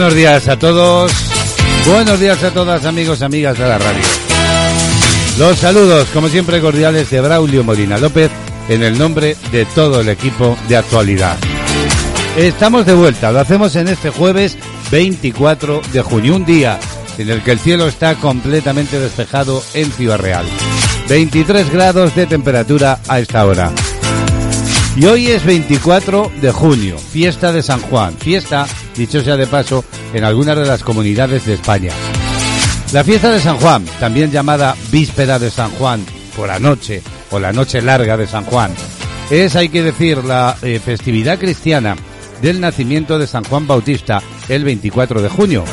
Buenos días a todos. Buenos días a todas amigos, amigas de la radio. Los saludos, como siempre, cordiales de Braulio Molina López en el nombre de todo el equipo de actualidad. Estamos de vuelta, lo hacemos en este jueves 24 de junio, un día en el que el cielo está completamente despejado en Ciudad Real. 23 grados de temperatura a esta hora. Y hoy es 24 de junio, fiesta de San Juan, fiesta, dicho sea de paso, en algunas de las comunidades de España. La fiesta de San Juan, también llamada Víspera de San Juan, por la noche, o la noche larga de San Juan, es, hay que decir, la eh, festividad cristiana del nacimiento de San Juan Bautista el 24 de junio.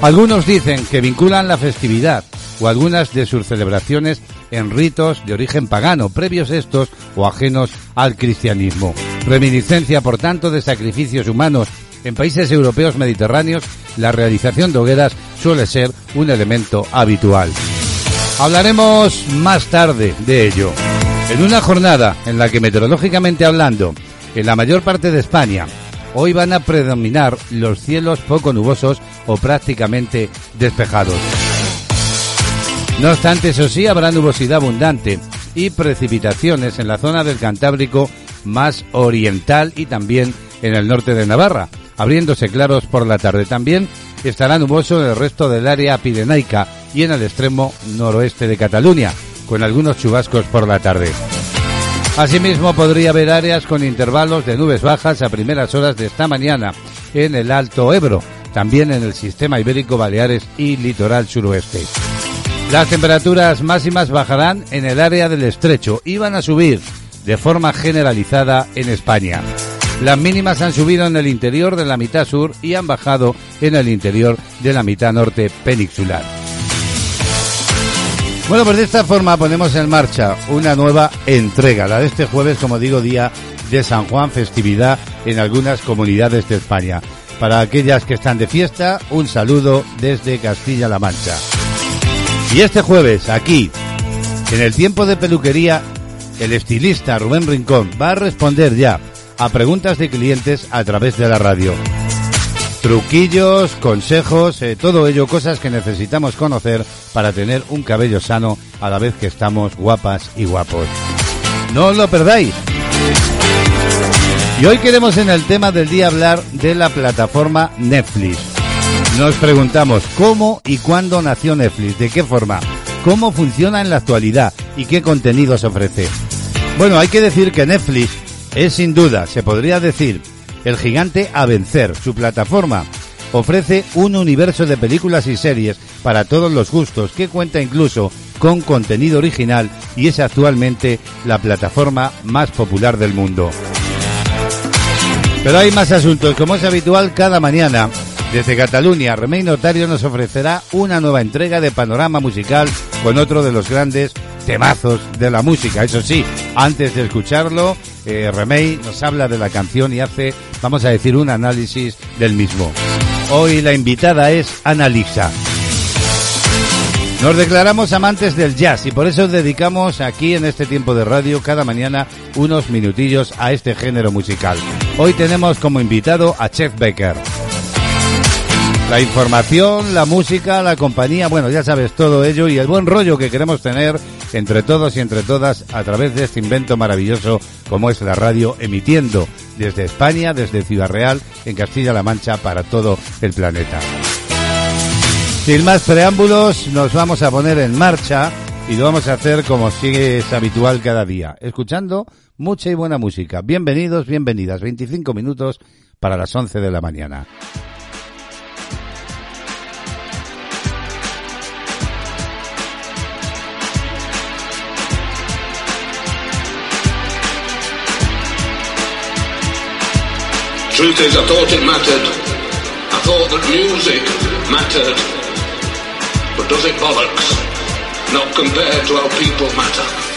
Algunos dicen que vinculan la festividad o algunas de sus celebraciones en ritos de origen pagano, previos estos o ajenos al cristianismo. Reminiscencia, por tanto, de sacrificios humanos. En países europeos mediterráneos, la realización de hogueras suele ser un elemento habitual. Hablaremos más tarde de ello. En una jornada en la que meteorológicamente hablando, en la mayor parte de España, hoy van a predominar los cielos poco nubosos o prácticamente despejados. No obstante, eso sí, habrá nubosidad abundante y precipitaciones en la zona del Cantábrico más oriental y también en el norte de Navarra, abriéndose claros por la tarde. También estará nuboso en el resto del área pirenaica y en el extremo noroeste de Cataluña, con algunos chubascos por la tarde. Asimismo, podría haber áreas con intervalos de nubes bajas a primeras horas de esta mañana en el Alto Ebro, también en el sistema ibérico Baleares y litoral suroeste. Las temperaturas máximas bajarán en el área del estrecho y van a subir de forma generalizada en España. Las mínimas han subido en el interior de la mitad sur y han bajado en el interior de la mitad norte peninsular. Bueno, pues de esta forma ponemos en marcha una nueva entrega, la de este jueves, como digo, día de San Juan, festividad en algunas comunidades de España. Para aquellas que están de fiesta, un saludo desde Castilla-La Mancha. Y este jueves, aquí, en el tiempo de peluquería, el estilista Rubén Rincón va a responder ya a preguntas de clientes a través de la radio. Truquillos, consejos, eh, todo ello, cosas que necesitamos conocer para tener un cabello sano a la vez que estamos guapas y guapos. No os lo perdáis. Y hoy queremos en el tema del día hablar de la plataforma Netflix. Nos preguntamos cómo y cuándo nació Netflix, de qué forma, cómo funciona en la actualidad y qué contenidos ofrece. Bueno, hay que decir que Netflix es sin duda, se podría decir, el gigante a vencer. Su plataforma ofrece un universo de películas y series para todos los gustos que cuenta incluso con contenido original y es actualmente la plataforma más popular del mundo. Pero hay más asuntos, como es habitual cada mañana. Desde Cataluña, Remey Notario nos ofrecerá una nueva entrega de panorama musical con otro de los grandes temazos de la música. Eso sí, antes de escucharlo, eh, Remey nos habla de la canción y hace, vamos a decir, un análisis del mismo. Hoy la invitada es Analisa. Nos declaramos amantes del jazz y por eso dedicamos aquí en este tiempo de radio cada mañana unos minutillos a este género musical. Hoy tenemos como invitado a Chef Becker. La información, la música, la compañía, bueno, ya sabes todo ello y el buen rollo que queremos tener entre todos y entre todas a través de este invento maravilloso como es la radio emitiendo desde España, desde Ciudad Real, en Castilla-La Mancha para todo el planeta. Sin más preámbulos, nos vamos a poner en marcha y lo vamos a hacer como sigue es habitual cada día, escuchando mucha y buena música. Bienvenidos, bienvenidas, 25 minutos para las 11 de la mañana. Truth is, I thought it mattered. I thought that music mattered. But does it bollocks? Not compared to how people matter.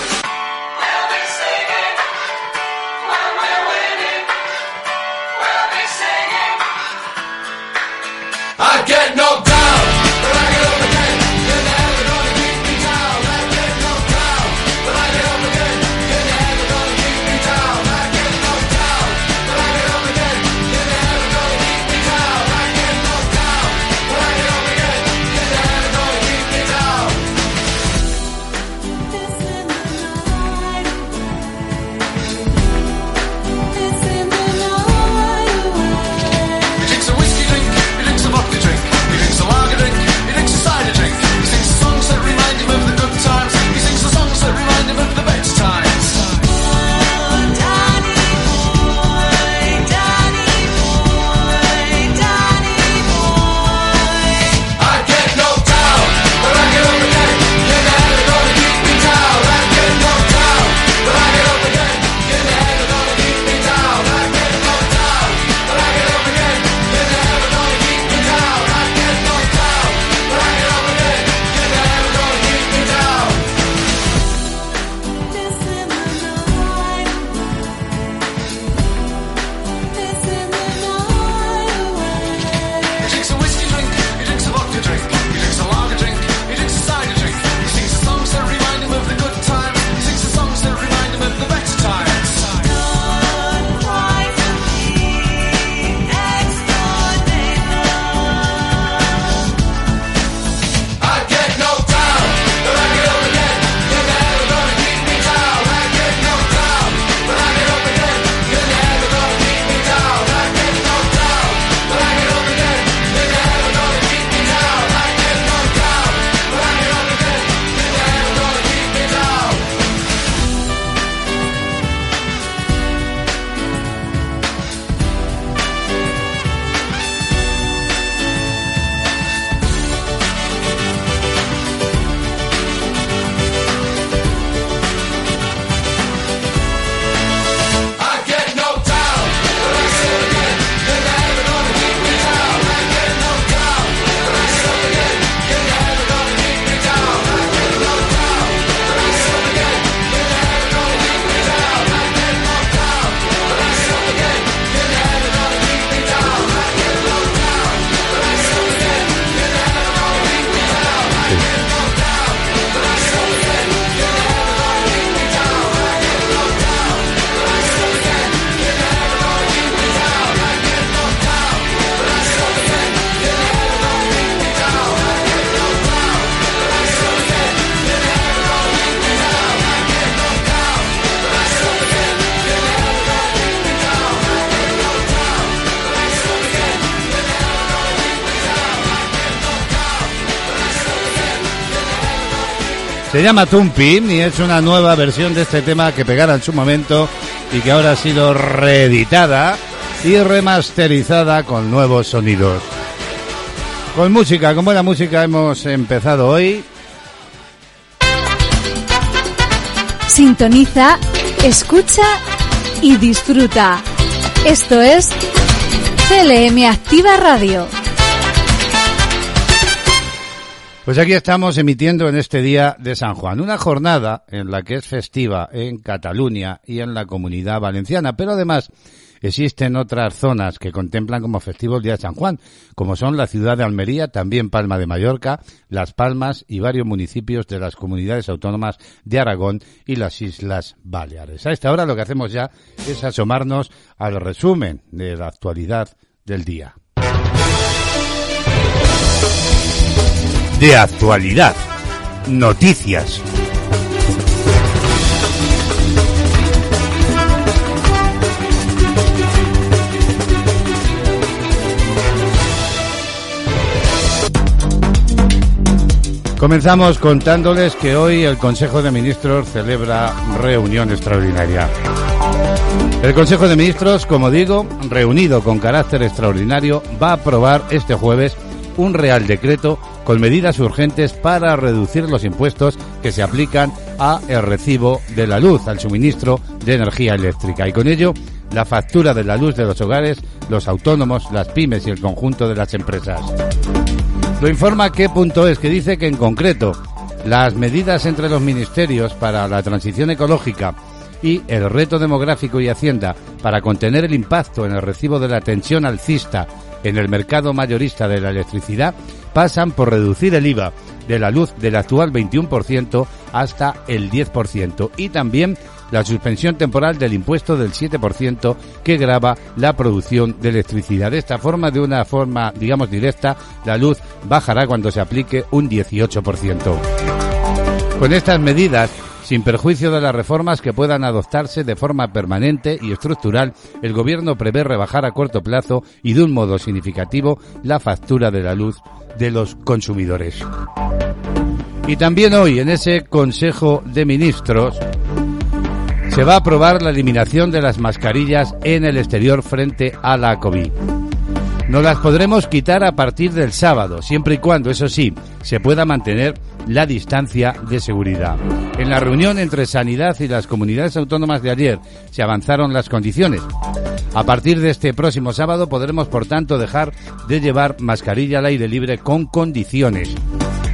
Se llama Tumpin y es una nueva versión de este tema que pegara en su momento y que ahora ha sido reeditada y remasterizada con nuevos sonidos. Con música, con buena música hemos empezado hoy. Sintoniza, escucha y disfruta. Esto es CLM Activa Radio. Pues aquí estamos emitiendo en este día de San Juan, una jornada en la que es festiva en Cataluña y en la comunidad valenciana, pero además existen otras zonas que contemplan como festivo el día de San Juan, como son la ciudad de Almería, también Palma de Mallorca, Las Palmas y varios municipios de las comunidades autónomas de Aragón y las Islas Baleares. A esta hora lo que hacemos ya es asomarnos al resumen de la actualidad del día. De actualidad, noticias. Comenzamos contándoles que hoy el Consejo de Ministros celebra reunión extraordinaria. El Consejo de Ministros, como digo, reunido con carácter extraordinario, va a aprobar este jueves un Real Decreto con medidas urgentes para reducir los impuestos que se aplican a el recibo de la luz, al suministro de energía eléctrica. Y con ello, la factura de la luz de los hogares, los autónomos, las pymes y el conjunto de las empresas. Lo informa qué punto es, que dice que en concreto las medidas entre los ministerios para la transición ecológica y el reto demográfico y Hacienda para contener el impacto en el recibo de la tensión alcista en el mercado mayorista de la electricidad pasan por reducir el IVA de la luz del actual 21% hasta el 10% y también la suspensión temporal del impuesto del 7% que grava la producción de electricidad. De esta forma, de una forma, digamos, directa, la luz bajará cuando se aplique un 18%. Con estas medidas, sin perjuicio de las reformas que puedan adoptarse de forma permanente y estructural, el Gobierno prevé rebajar a corto plazo y de un modo significativo la factura de la luz de los consumidores. Y también hoy, en ese Consejo de Ministros, se va a aprobar la eliminación de las mascarillas en el exterior frente a la COVID. No las podremos quitar a partir del sábado, siempre y cuando, eso sí, se pueda mantener la distancia de seguridad. En la reunión entre Sanidad y las comunidades autónomas de ayer se avanzaron las condiciones. A partir de este próximo sábado podremos, por tanto, dejar de llevar mascarilla al aire libre con condiciones.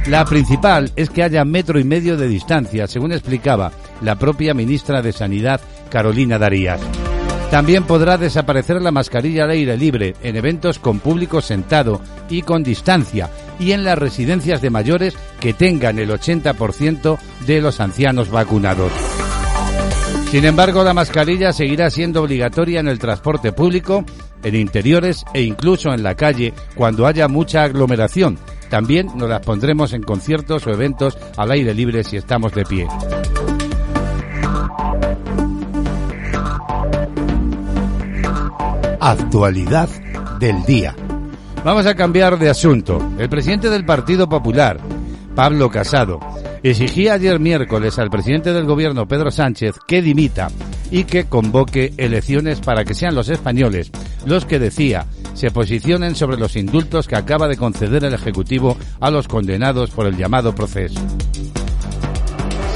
La principal es que haya metro y medio de distancia, según explicaba la propia ministra de Sanidad, Carolina Darías. También podrá desaparecer la mascarilla al aire libre en eventos con público sentado y con distancia y en las residencias de mayores que tengan el 80% de los ancianos vacunados. Sin embargo, la mascarilla seguirá siendo obligatoria en el transporte público, en interiores e incluso en la calle cuando haya mucha aglomeración. También nos las pondremos en conciertos o eventos al aire libre si estamos de pie. Actualidad del día. Vamos a cambiar de asunto. El presidente del Partido Popular, Pablo Casado, exigía ayer miércoles al presidente del gobierno, Pedro Sánchez, que dimita y que convoque elecciones para que sean los españoles los que decía se posicionen sobre los indultos que acaba de conceder el Ejecutivo a los condenados por el llamado proceso.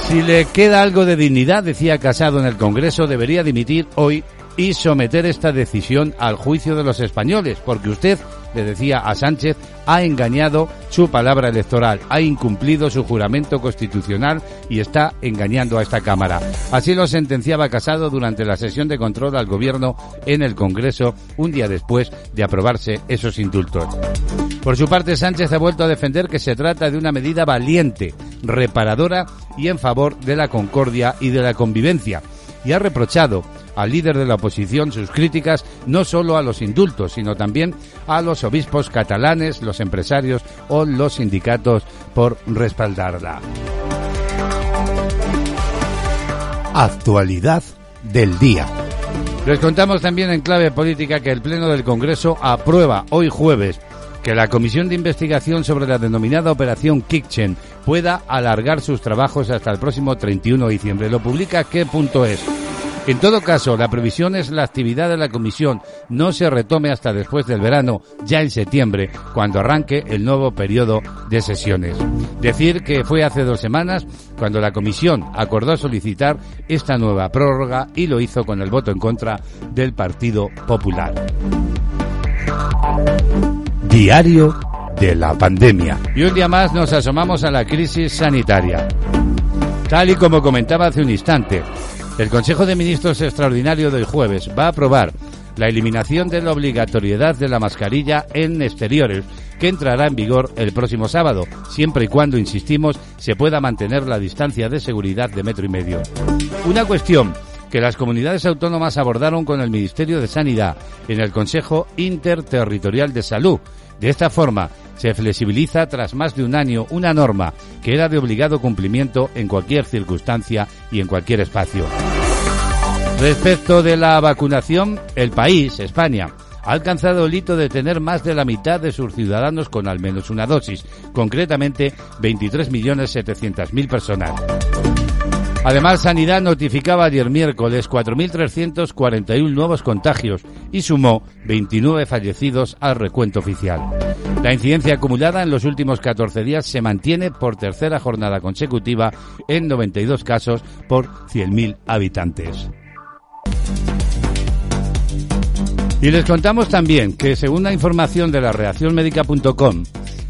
Si le queda algo de dignidad, decía Casado en el Congreso, debería dimitir hoy y someter esta decisión al juicio de los españoles, porque usted, le decía a Sánchez, ha engañado su palabra electoral, ha incumplido su juramento constitucional y está engañando a esta Cámara. Así lo sentenciaba Casado durante la sesión de control al Gobierno en el Congreso un día después de aprobarse esos indultos. Por su parte, Sánchez ha vuelto a defender que se trata de una medida valiente, reparadora y en favor de la concordia y de la convivencia, y ha reprochado al líder de la oposición sus críticas no solo a los indultos, sino también a los obispos catalanes, los empresarios o los sindicatos por respaldarla. Actualidad del día. Les contamos también en clave política que el Pleno del Congreso aprueba hoy jueves que la Comisión de Investigación sobre la denominada Operación Kitchen pueda alargar sus trabajos hasta el próximo 31 de diciembre. Lo publica qué punto es. En todo caso, la previsión es la actividad de la comisión no se retome hasta después del verano, ya en septiembre, cuando arranque el nuevo periodo de sesiones. Decir que fue hace dos semanas cuando la comisión acordó solicitar esta nueva prórroga y lo hizo con el voto en contra del Partido Popular. Diario de la pandemia. Y un día más nos asomamos a la crisis sanitaria. Tal y como comentaba hace un instante, el Consejo de Ministros Extraordinario del jueves va a aprobar la eliminación de la obligatoriedad de la mascarilla en exteriores, que entrará en vigor el próximo sábado, siempre y cuando, insistimos, se pueda mantener la distancia de seguridad de metro y medio. Una cuestión que las comunidades autónomas abordaron con el Ministerio de Sanidad en el Consejo Interterritorial de Salud. De esta forma, se flexibiliza tras más de un año una norma que era de obligado cumplimiento en cualquier circunstancia y en cualquier espacio. Respecto de la vacunación, el país, España, ha alcanzado el hito de tener más de la mitad de sus ciudadanos con al menos una dosis, concretamente 23.700.000 personas. Además, Sanidad notificaba ayer miércoles 4.341 nuevos contagios y sumó 29 fallecidos al recuento oficial. La incidencia acumulada en los últimos 14 días se mantiene por tercera jornada consecutiva en 92 casos por 100.000 habitantes. Y les contamos también que, según la información de la reaccionmedica.com,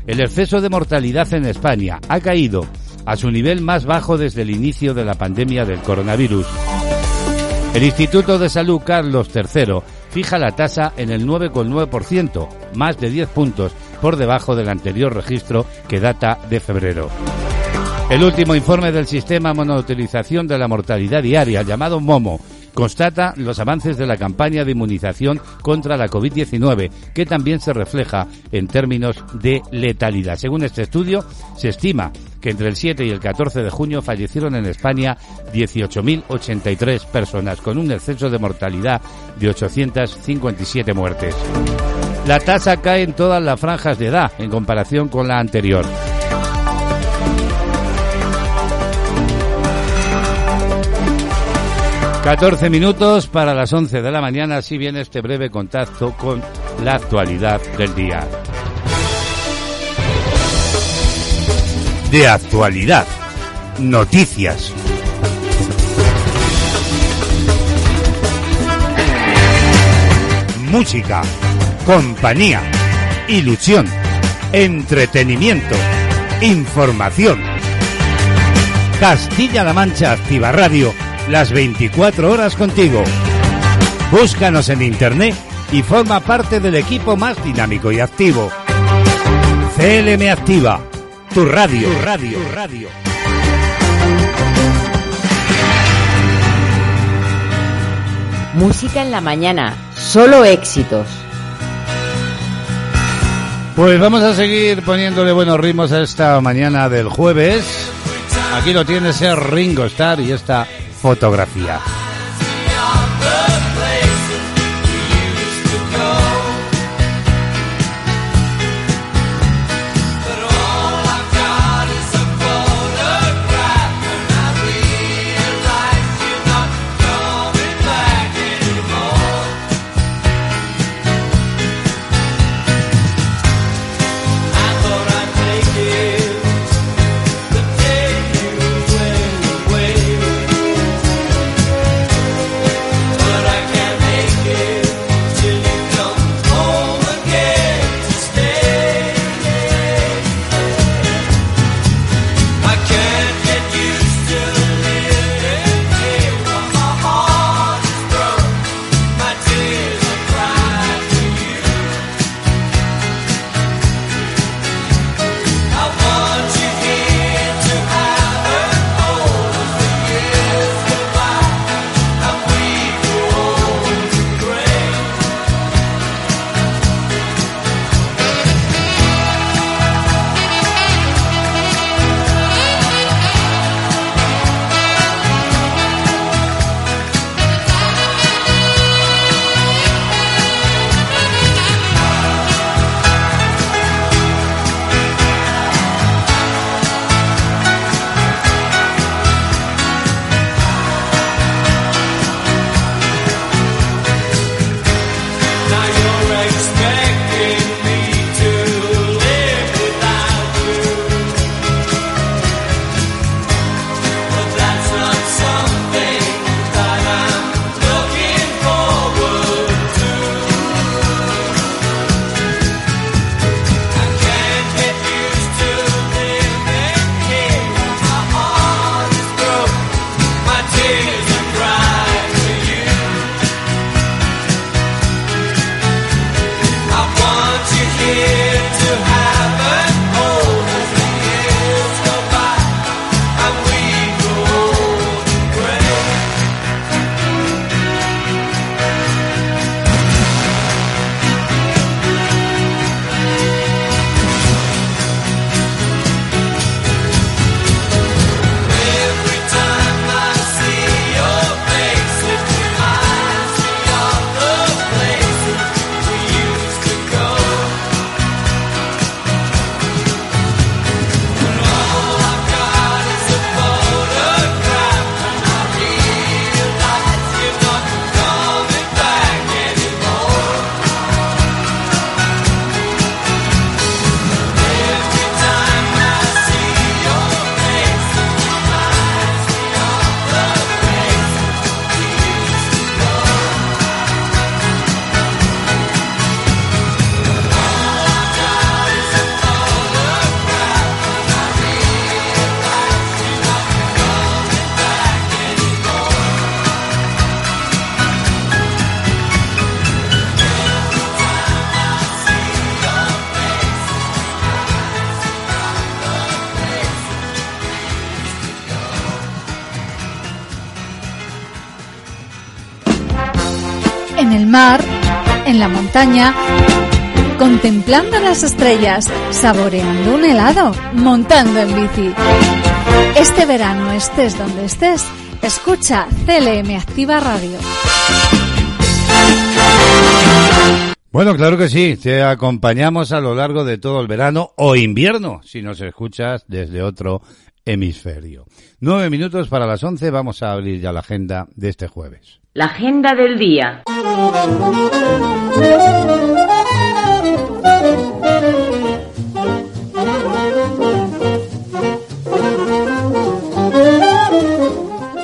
el exceso de mortalidad en España ha caído a su nivel más bajo desde el inicio de la pandemia del coronavirus. El Instituto de Salud Carlos III fija la tasa en el 9,9%, más de 10 puntos por debajo del anterior registro que data de febrero. El último informe del sistema monotilización de la mortalidad diaria, llamado MOMO, constata los avances de la campaña de inmunización contra la COVID-19, que también se refleja en términos de letalidad. Según este estudio, se estima que entre el 7 y el 14 de junio fallecieron en España 18.083 personas, con un exceso de mortalidad de 857 muertes. La tasa cae en todas las franjas de edad en comparación con la anterior. 14 minutos para las 11 de la mañana, así viene este breve contacto con la actualidad del día. De actualidad, noticias. Música, compañía, ilusión, entretenimiento, información. Castilla-La Mancha Activa Radio las 24 horas contigo. Búscanos en internet y forma parte del equipo más dinámico y activo. CLM Activa, tu radio, tu radio, tu radio. Música en la mañana, solo éxitos. Pues vamos a seguir poniéndole buenos ritmos a esta mañana del jueves. Aquí lo tienes, es Ringo Starr y esta fotografía. La montaña, contemplando las estrellas, saboreando un helado, montando en bici. Este verano, estés donde estés, escucha CLM Activa Radio. Bueno, claro que sí, te acompañamos a lo largo de todo el verano o invierno, si nos escuchas desde otro hemisferio. Nueve minutos para las once, vamos a abrir ya la agenda de este jueves. La agenda del día.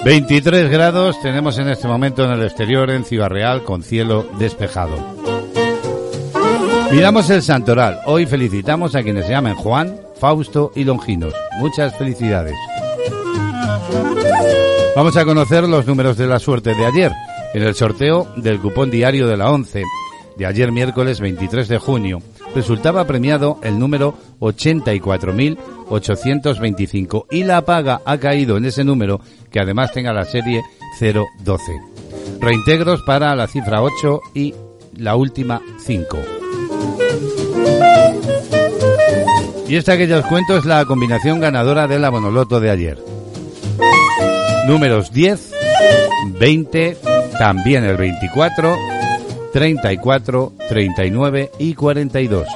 Veintitrés grados tenemos en este momento en el exterior en Ciudad Real con cielo despejado. Miramos el santoral. Hoy felicitamos a quienes se llaman Juan, Fausto y Longinos. Muchas felicidades. Vamos a conocer los números de la suerte de ayer en el sorteo del cupón diario de la 11 de ayer miércoles 23 de junio. Resultaba premiado el número 84.825 y la paga ha caído en ese número que además tenga la serie 012. Reintegros para la cifra 8 y la última 5. Y esta que ya os cuento es la combinación ganadora de la Bonoloto de ayer. Números 10, 20, también el 24, 34, 39 y 42.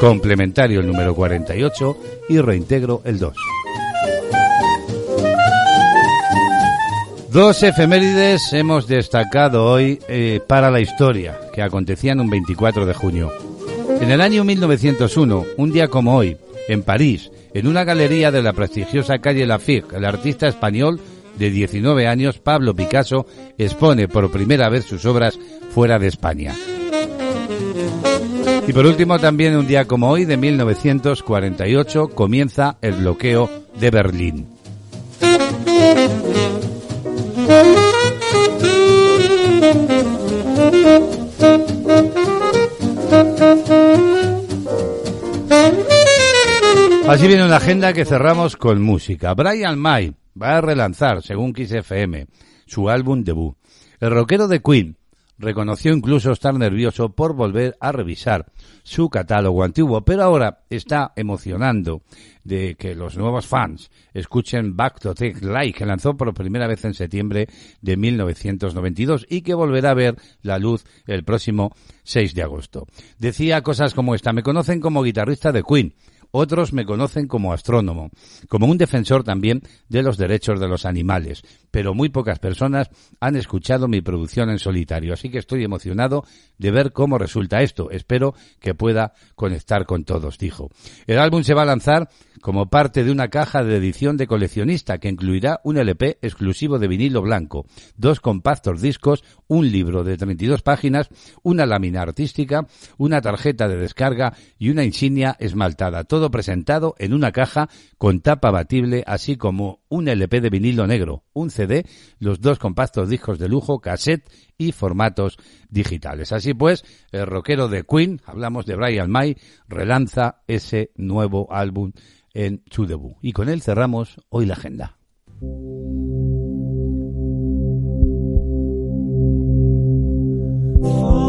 Complementario el número 48 y reintegro el 2. Dos efemérides hemos destacado hoy eh, para la historia, que acontecían un 24 de junio. En el año 1901, un día como hoy, en París, en una galería de la prestigiosa calle Lafite, el artista español de 19 años, Pablo Picasso, expone por primera vez sus obras fuera de España. Y por último, también un día como hoy, de 1948, comienza el bloqueo de Berlín. Así viene una agenda que cerramos con música. Brian May va a relanzar, según Kiss FM, su álbum debut. El rockero de Queen reconoció incluso estar nervioso por volver a revisar su catálogo antiguo, pero ahora está emocionando de que los nuevos fans escuchen Back to Take Light, que lanzó por primera vez en septiembre de 1992 y que volverá a ver la luz el próximo 6 de agosto. Decía cosas como esta, me conocen como guitarrista de Queen, otros me conocen como astrónomo, como un defensor también de los derechos de los animales, pero muy pocas personas han escuchado mi producción en solitario, así que estoy emocionado de ver cómo resulta esto. Espero que pueda conectar con todos, dijo. El álbum se va a lanzar como parte de una caja de edición de coleccionista que incluirá un LP exclusivo de vinilo blanco, dos compactos discos, un libro de 32 páginas, una lámina artística, una tarjeta de descarga y una insignia esmaltada, todo presentado en una caja con tapa batible, así como un LP de vinilo negro, un CD, los dos compactos discos de lujo, cassette y formatos digitales. Así pues, el rockero de Queen, hablamos de Brian May, relanza ese nuevo álbum en su debut. Y con él cerramos hoy la agenda. Oh.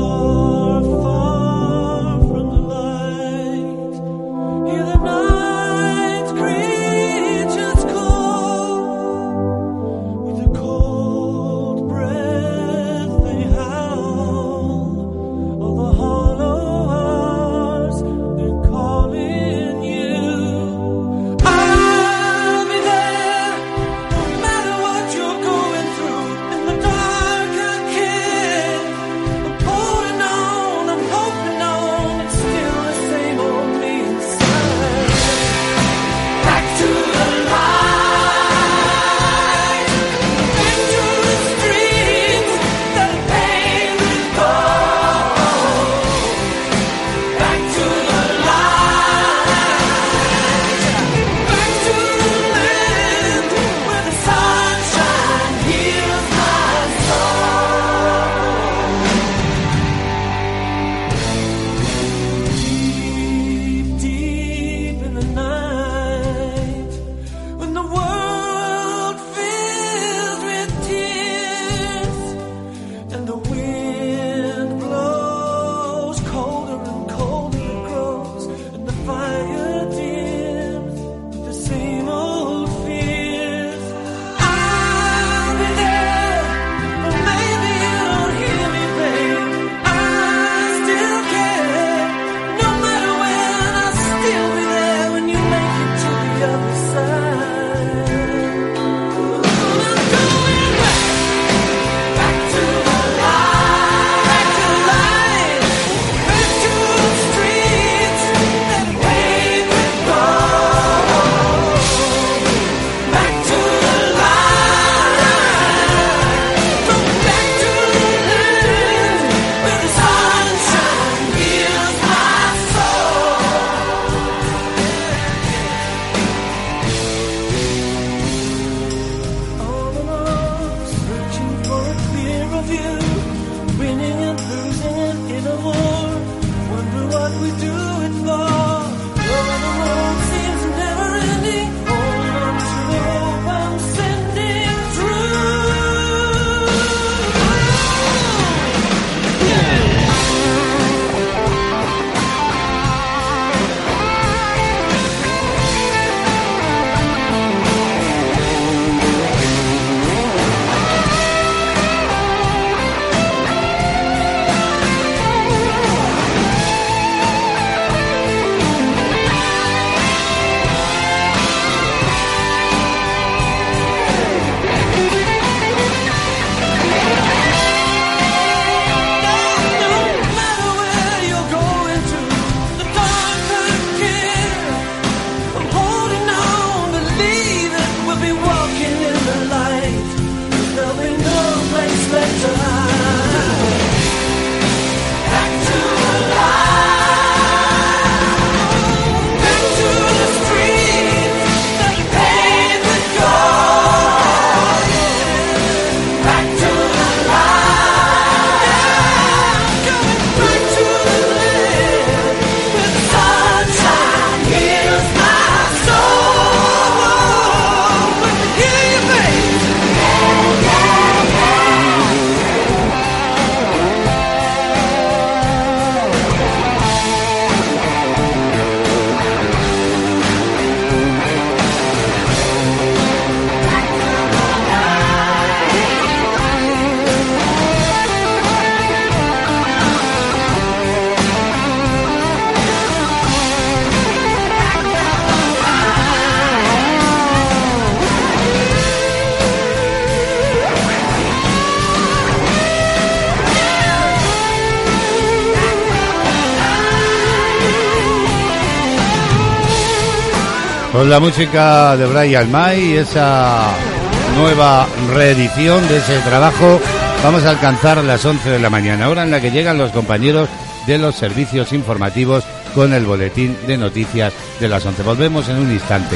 Con la música de Brian May, esa nueva reedición de ese trabajo, vamos a alcanzar las 11 de la mañana, hora en la que llegan los compañeros de los servicios informativos con el boletín de noticias de las 11. Volvemos en un instante.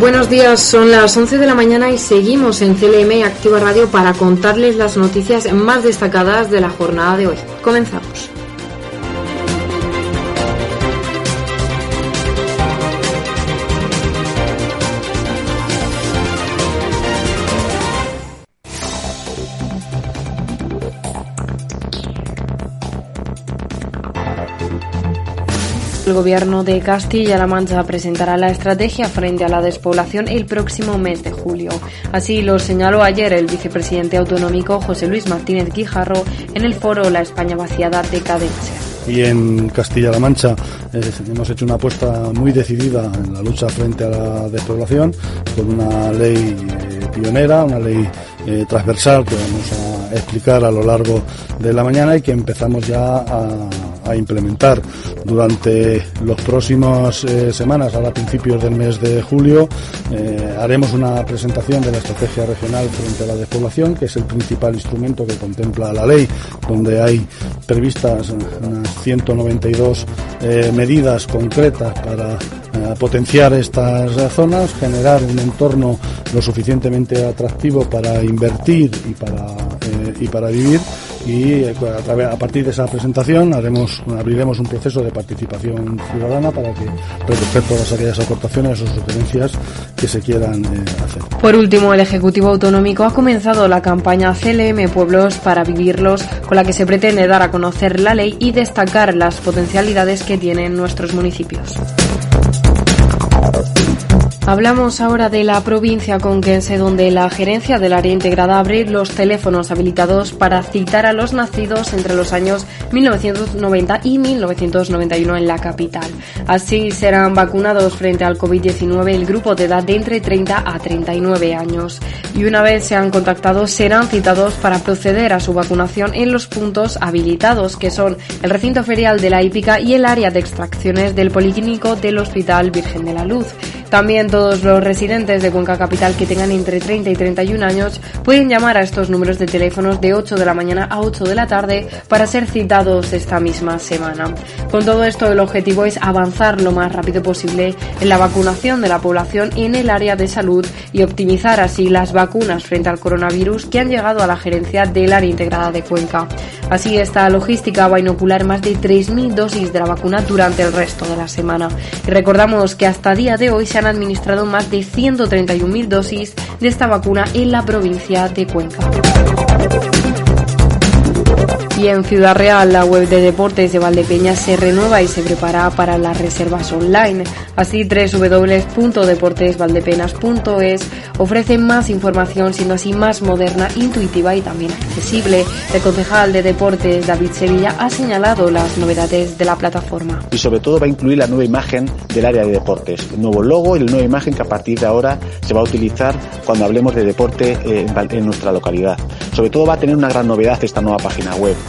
Buenos días, son las 11 de la mañana y seguimos en CLM Activa Radio para contarles las noticias más destacadas de la jornada de hoy. Comenzamos. El Gobierno de Castilla-La Mancha presentará la estrategia frente a la despoblación el próximo mes de julio. Así lo señaló ayer el vicepresidente autonómico José Luis Martínez Guijarro en el foro La España vaciada decadencia. Y en Castilla-La Mancha eh, hemos hecho una apuesta muy decidida en la lucha frente a la despoblación con una ley eh, pionera, una ley eh, transversal que vamos a explicar a lo largo de la mañana y que empezamos ya a a implementar durante los próximos eh, semanas, ahora a principios del mes de julio, eh, haremos una presentación de la estrategia regional frente a la despoblación, que es el principal instrumento que contempla la ley, donde hay previstas unas 192 eh, medidas concretas para potenciar estas zonas, generar un entorno lo suficientemente atractivo para invertir y para, y para vivir y eh, a, partir de esa presentación haremos, abriremos un proceso de participación ciudadana para que recoger todas aquellas aportaciones o sugerencias que se quieran eh, hacer. Por último, el Ejecutivo Autonómico ha comenzado la campaña CLM Pueblos para Vivirlos, con la que se pretende dar a conocer la ley y destacar las potencialidades que tienen nuestros municipios. Hablamos ahora de la provincia conquense, donde la gerencia del área integrada abre los teléfonos habilitados para citar a los nacidos entre los años 1990 y 1991 en la capital. Así serán vacunados frente al COVID-19 el grupo de edad de entre 30 a 39 años. Y una vez sean contactados, serán citados para proceder a su vacunación en los puntos habilitados, que son el recinto ferial de la hípica y el área de extracciones del Policlínico del Hospital Virgen de la Luz. También todos los residentes de Cuenca Capital que tengan entre 30 y 31 años pueden llamar a estos números de teléfonos de 8 de la mañana a 8 de la tarde para ser citados esta misma semana. Con todo esto, el objetivo es avanzar lo más rápido posible en la vacunación de la población en el área de salud y optimizar así las vacunas frente al coronavirus que han llegado a la gerencia del área integrada de Cuenca. Así, esta logística va a inocular más de 3.000 dosis de la vacuna durante el resto de la semana. Y recordamos que hasta día de hoy se han administrado más de 131.000 dosis de esta vacuna en la provincia de Cuenca. Y en Ciudad Real, la web de deportes de Valdepeñas se renueva y se prepara para las reservas online. Así, www.deportesvaldepenas.es ofrece más información, siendo así más moderna, intuitiva y también accesible. El concejal de deportes, David Sevilla, ha señalado las novedades de la plataforma. Y sobre todo va a incluir la nueva imagen del área de deportes, el nuevo logo y la nueva imagen que a partir de ahora se va a utilizar cuando hablemos de deporte eh, en nuestra localidad. Sobre todo va a tener una gran novedad esta nueva página web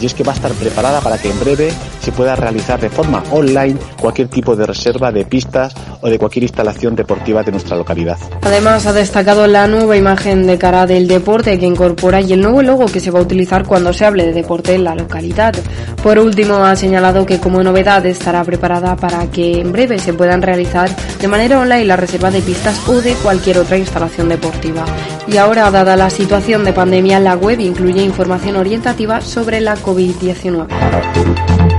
y es que va a estar preparada para que en breve se pueda realizar de forma online cualquier tipo de reserva de pistas o de cualquier instalación deportiva de nuestra localidad. Además, ha destacado la nueva imagen de cara del deporte que incorpora y el nuevo logo que se va a utilizar cuando se hable de deporte en la localidad. Por último, ha señalado que como novedad estará preparada para que en breve se puedan realizar de manera online la reserva de pistas o de cualquier otra instalación deportiva. Y ahora, dada la situación de pandemia, la web incluye información orientativa sobre la COVID-19.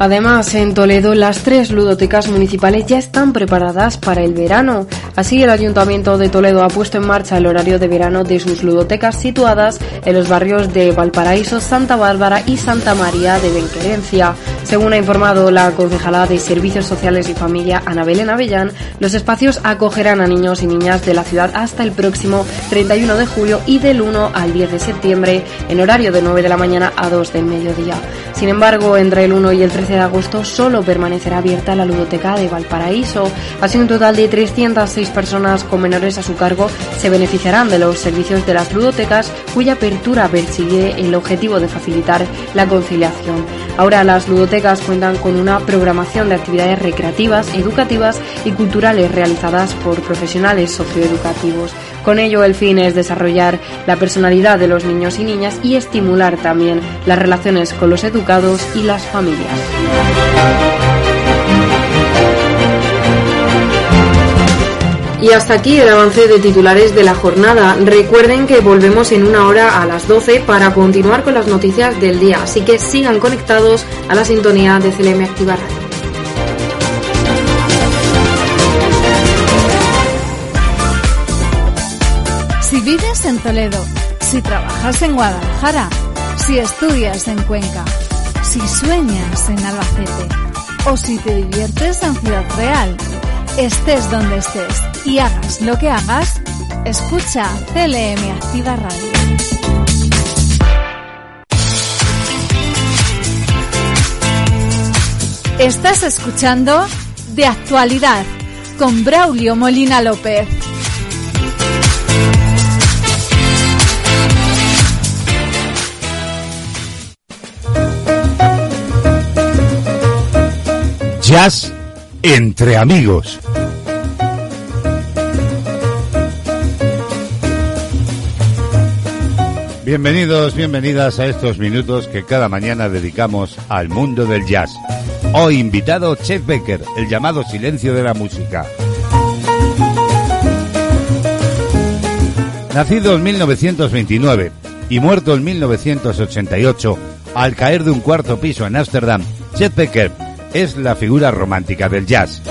Además, en Toledo las tres ludotecas municipales ya están preparadas para el verano. Así, el Ayuntamiento de Toledo ha puesto en marcha el horario de verano de sus ludotecas situadas en los barrios de Valparaíso, Santa Bárbara y Santa María de Benquerencia. Según ha informado la concejala de Servicios Sociales y Familia, Ana Belén Avellán, los espacios acogerán a niños y niñas de la ciudad hasta el próximo 31 de julio y del 1 al 10 de septiembre en horario de 9 de la mañana a 2 del mediodía. Sin embargo, entre el 1 y el 13 de agosto solo permanecerá abierta la ludoteca de Valparaíso. Así, un total de 306 personas con menores a su cargo se beneficiarán de los servicios de las ludotecas, cuya apertura persigue el objetivo de facilitar la conciliación. Ahora las ludotecas cuentan con una programación de actividades recreativas, educativas y culturales realizadas por profesionales socioeducativos. Con ello, el fin es desarrollar la personalidad de los niños y niñas y estimular también las relaciones con los educados y las familias. Y hasta aquí el avance de titulares de la jornada. Recuerden que volvemos en una hora a las 12 para continuar con las noticias del día, así que sigan conectados a la sintonía de CLM Activa Radio. Si vives en Toledo, si trabajas en Guadalajara, si estudias en Cuenca, si sueñas en Albacete o si te diviertes en Ciudad Real, estés donde estés y hagas lo que hagas, escucha CLM Activa Radio. Estás escuchando De Actualidad con Braulio Molina López. Jazz entre amigos. Bienvenidos, bienvenidas a estos minutos que cada mañana dedicamos al mundo del jazz. Hoy invitado Chet Becker, el llamado silencio de la música. Nacido en 1929 y muerto en 1988, al caer de un cuarto piso en Ámsterdam, Chet Becker es la figura romántica del jazz.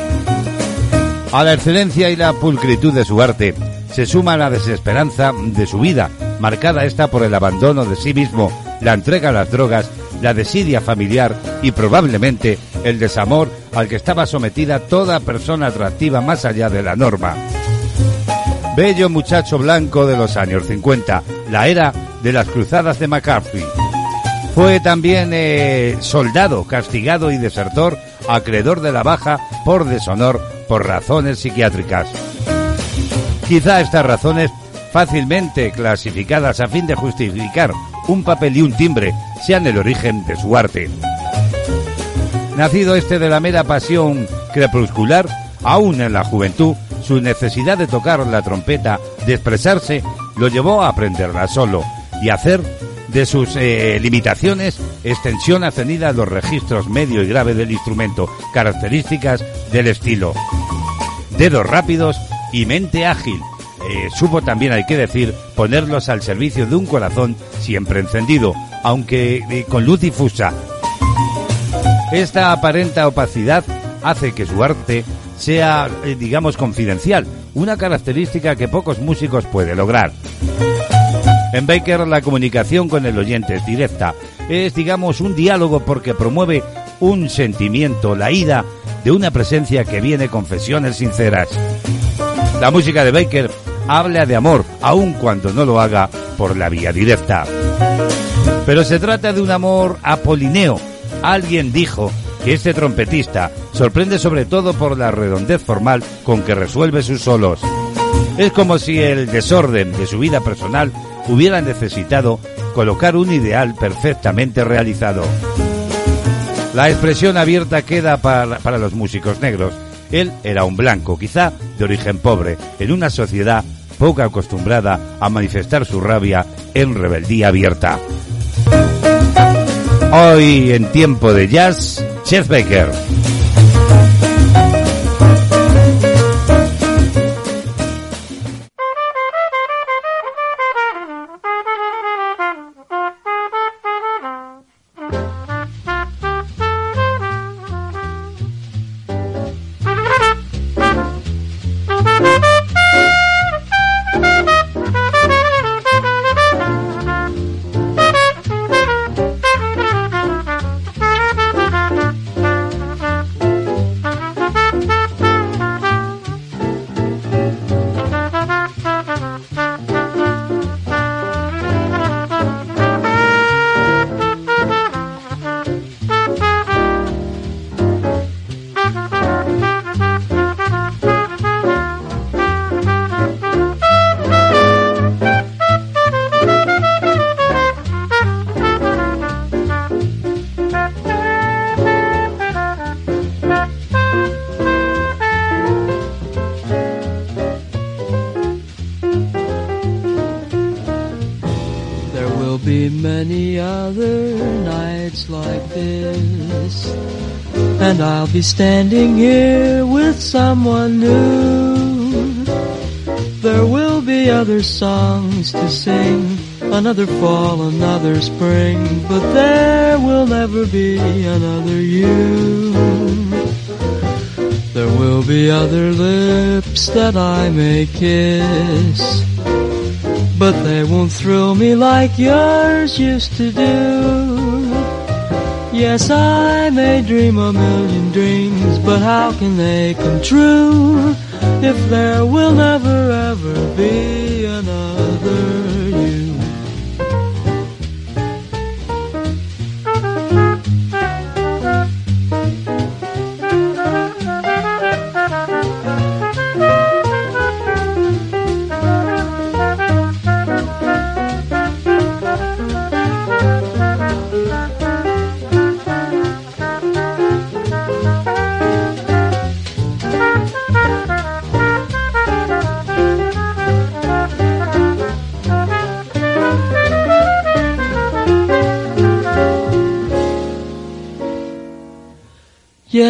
A la excelencia y la pulcritud de su arte se suma la desesperanza de su vida, marcada esta por el abandono de sí mismo, la entrega a las drogas, la desidia familiar y probablemente el desamor al que estaba sometida toda persona atractiva más allá de la norma. Bello muchacho blanco de los años 50, la era de las cruzadas de McCarthy. Fue también eh, soldado, castigado y desertor, acreedor de la baja por deshonor por razones psiquiátricas. Quizá estas razones, fácilmente clasificadas a fin de justificar un papel y un timbre, sean el origen de su arte. Nacido este de la mera pasión crepuscular, aún en la juventud, su necesidad de tocar la trompeta, de expresarse, lo llevó a aprenderla solo y hacer de sus eh, limitaciones extensión ascendida a los registros medio y grave del instrumento, características del estilo. Dedos rápidos y mente ágil. Eh, supo también, hay que decir, ponerlos al servicio de un corazón siempre encendido, aunque eh, con luz difusa. Esta aparenta opacidad hace que su arte sea, digamos, confidencial, una característica que pocos músicos pueden lograr. En Baker la comunicación con el oyente es directa. Es, digamos, un diálogo porque promueve un sentimiento, la ida de una presencia que viene confesiones sinceras. La música de Baker habla de amor, aun cuando no lo haga por la vía directa. Pero se trata de un amor apolineo. Alguien dijo que este trompetista sorprende sobre todo por la redondez formal con que resuelve sus solos. Es como si el desorden de su vida personal hubiera necesitado colocar un ideal perfectamente realizado. La expresión abierta queda para, para los músicos negros. Él era un blanco, quizá de origen pobre, en una sociedad poco acostumbrada a manifestar su rabia en rebeldía abierta. Hoy en tiempo de jazz, Chef Baker. Be standing here with someone new. There will be other songs to sing, another fall, another spring, but there will never be another you. There will be other lips that I may kiss, but they won't thrill me like yours used to do. Yes, I may dream a million dreams, but how can they come true if there will never ever be another?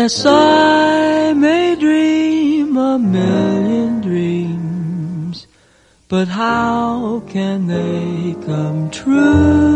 Yes, I may dream a million dreams, but how can they come true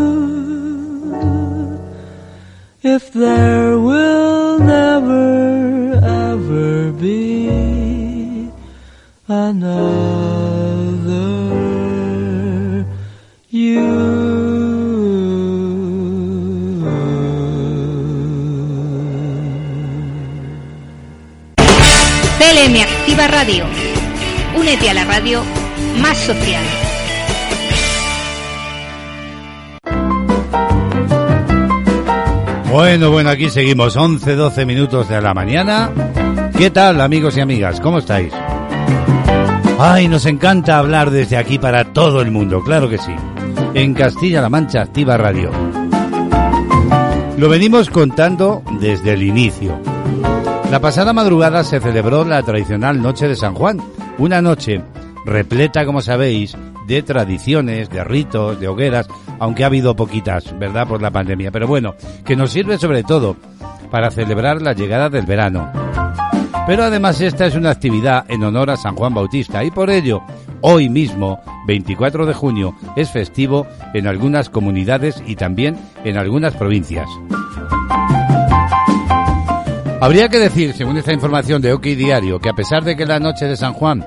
más social. Bueno, bueno, aquí seguimos, 11, 12 minutos de la mañana. ¿Qué tal, amigos y amigas? ¿Cómo estáis? Ay, nos encanta hablar desde aquí para todo el mundo, claro que sí. En Castilla-La Mancha Activa Radio. Lo venimos contando desde el inicio. La pasada madrugada se celebró la tradicional Noche de San Juan, una noche repleta, como sabéis, de tradiciones, de ritos, de hogueras, aunque ha habido poquitas, ¿verdad?, por la pandemia. Pero bueno, que nos sirve sobre todo para celebrar la llegada del verano. Pero además esta es una actividad en honor a San Juan Bautista y por ello, hoy mismo, 24 de junio, es festivo en algunas comunidades y también en algunas provincias. Habría que decir, según esta información de OK Diario, que a pesar de que la noche de San Juan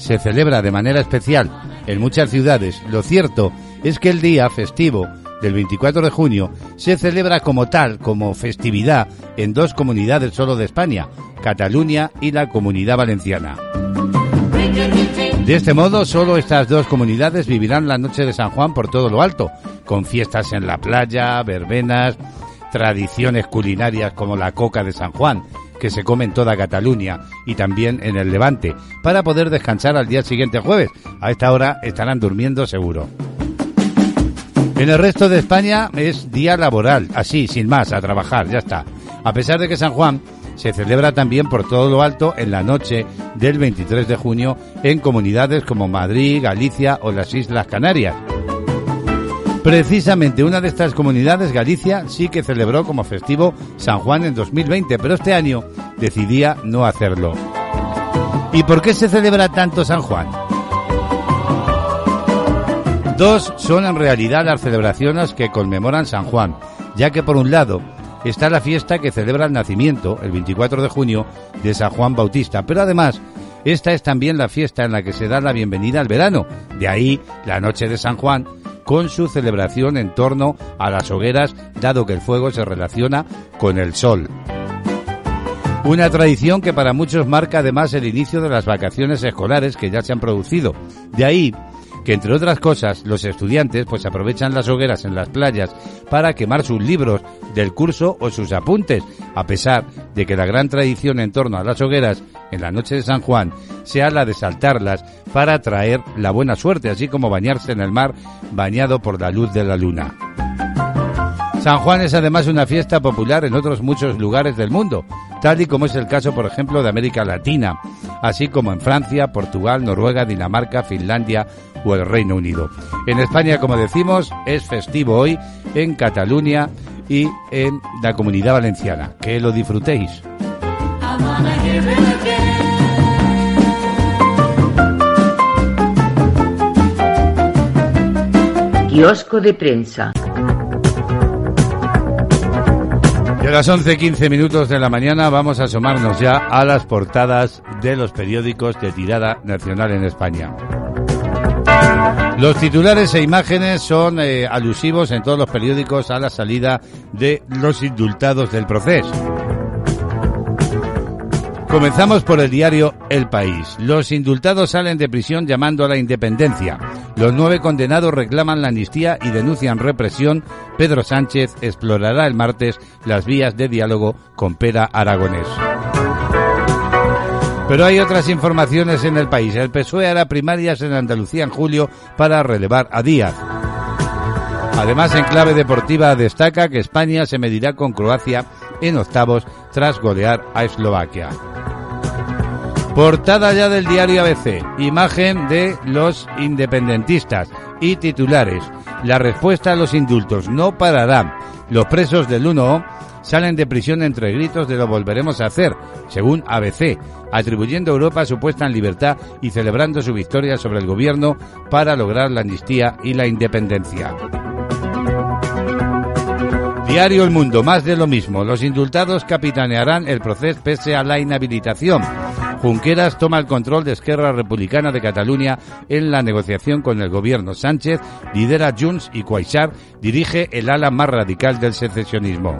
se celebra de manera especial en muchas ciudades, lo cierto es que el día festivo del 24 de junio se celebra como tal, como festividad, en dos comunidades solo de España, Cataluña y la Comunidad Valenciana. De este modo, solo estas dos comunidades vivirán la noche de San Juan por todo lo alto, con fiestas en la playa, verbenas, tradiciones culinarias como la coca de San Juan, que se come en toda Cataluña y también en el Levante, para poder descansar al día siguiente jueves. A esta hora estarán durmiendo seguro. En el resto de España es día laboral, así, sin más, a trabajar, ya está. A pesar de que San Juan se celebra también por todo lo alto en la noche del 23 de junio en comunidades como Madrid, Galicia o las Islas Canarias. Precisamente una de estas comunidades, Galicia, sí que celebró como festivo San Juan en 2020, pero este año decidía no hacerlo. ¿Y por qué se celebra tanto San Juan? Dos son en realidad las celebraciones que conmemoran San Juan, ya que por un lado está la fiesta que celebra el nacimiento, el 24 de junio, de San Juan Bautista, pero además esta es también la fiesta en la que se da la bienvenida al verano, de ahí la noche de San Juan, con su celebración en torno a las hogueras, dado que el fuego se relaciona con el sol. Una tradición que para muchos marca además el inicio de las vacaciones escolares que ya se han producido. De ahí que entre otras cosas los estudiantes pues aprovechan las hogueras en las playas para quemar sus libros del curso o sus apuntes, a pesar de que la gran tradición en torno a las hogueras en la noche de San Juan sea la de saltarlas para traer la buena suerte, así como bañarse en el mar bañado por la luz de la luna. San Juan es además una fiesta popular en otros muchos lugares del mundo, tal y como es el caso, por ejemplo, de América Latina, así como en Francia, Portugal, Noruega, Dinamarca, Finlandia o el Reino Unido. En España, como decimos, es festivo hoy en Cataluña y en la Comunidad Valenciana. Que lo disfrutéis. Kiosco de prensa. Y a las 11.15 minutos de la mañana vamos a asomarnos ya a las portadas de los periódicos de tirada nacional en España. Los titulares e imágenes son eh, alusivos en todos los periódicos a la salida de los indultados del proceso. Comenzamos por el diario El País. Los indultados salen de prisión llamando a la independencia. Los nueve condenados reclaman la amnistía y denuncian represión. Pedro Sánchez explorará el martes las vías de diálogo con Pera Aragonés. Pero hay otras informaciones en el país. El PSOE hará primarias en Andalucía en julio para relevar a Díaz. Además, en clave deportiva destaca que España se medirá con Croacia en octavos tras golear a Eslovaquia. Portada ya del diario ABC, imagen de los independentistas y titulares. La respuesta a los indultos no parará. Los presos del 1 salen de prisión entre gritos de lo volveremos a hacer, según ABC, atribuyendo a Europa su puesta en libertad y celebrando su victoria sobre el gobierno para lograr la amnistía y la independencia. Diario El Mundo, más de lo mismo. Los indultados capitanearán el proceso pese a la inhabilitación. Junqueras toma el control de Esquerra Republicana de Cataluña en la negociación con el gobierno. Sánchez lidera Junts y Cuaixart dirige el ala más radical del secesionismo.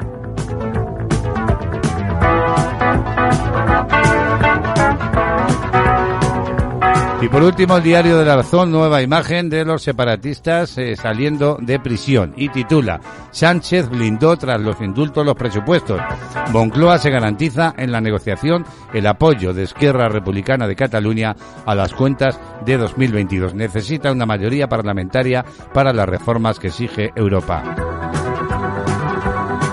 Y por último, el diario de la Razón, nueva imagen de los separatistas eh, saliendo de prisión y titula Sánchez blindó tras los indultos los presupuestos. Moncloa se garantiza en la negociación el apoyo de Esquerra Republicana de Cataluña a las cuentas de 2022. Necesita una mayoría parlamentaria para las reformas que exige Europa.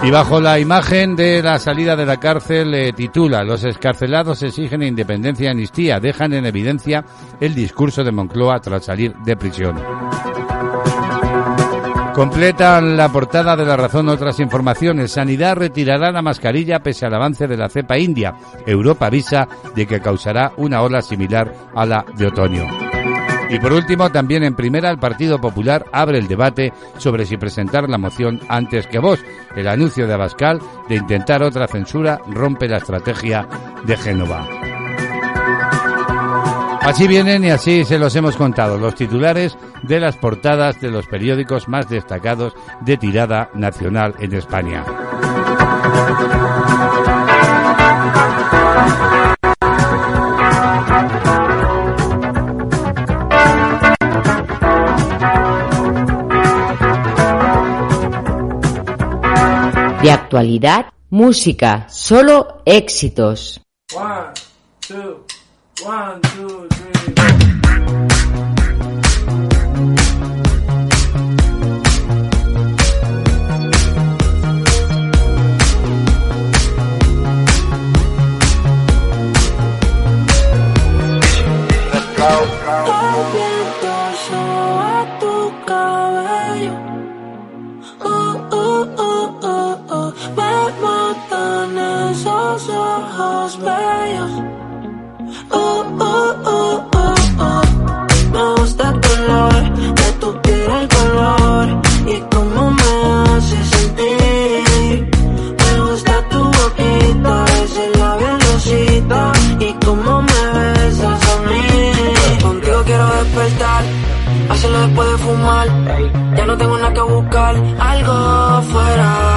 Y bajo la imagen de la salida de la cárcel eh, titula Los escarcelados exigen independencia y amnistía, dejan en evidencia el discurso de Moncloa tras salir de prisión. Completan la portada de la razón otras informaciones. Sanidad retirará la mascarilla pese al avance de la cepa india. Europa avisa de que causará una ola similar a la de otoño. Y por último, también en primera, el Partido Popular abre el debate sobre si presentar la moción antes que vos. El anuncio de Abascal de intentar otra censura rompe la estrategia de Génova. Así vienen y así se los hemos contado los titulares de las portadas de los periódicos más destacados de tirada nacional en España. actualidad, música, solo éxitos. Oh, oh, oh, oh, oh. Me gusta el color de tu piel, el color y cómo me hace sentir. Me gusta tu boquita, ese labio rosita y cómo me besas a mí. Contigo quiero despertar, hacerlo después de fumar. Ya no tengo nada que buscar, algo fuera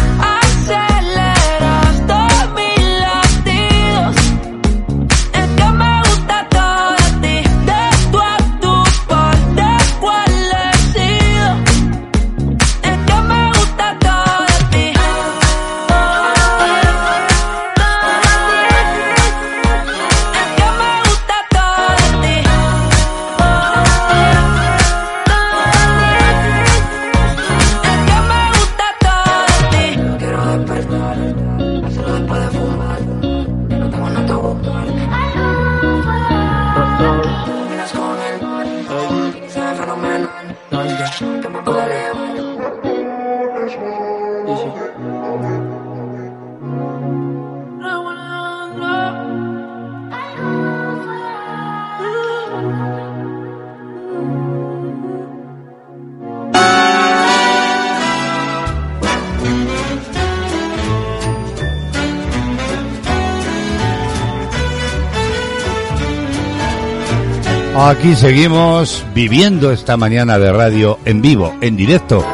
Aquí seguimos viviendo esta mañana de radio en vivo, en directo,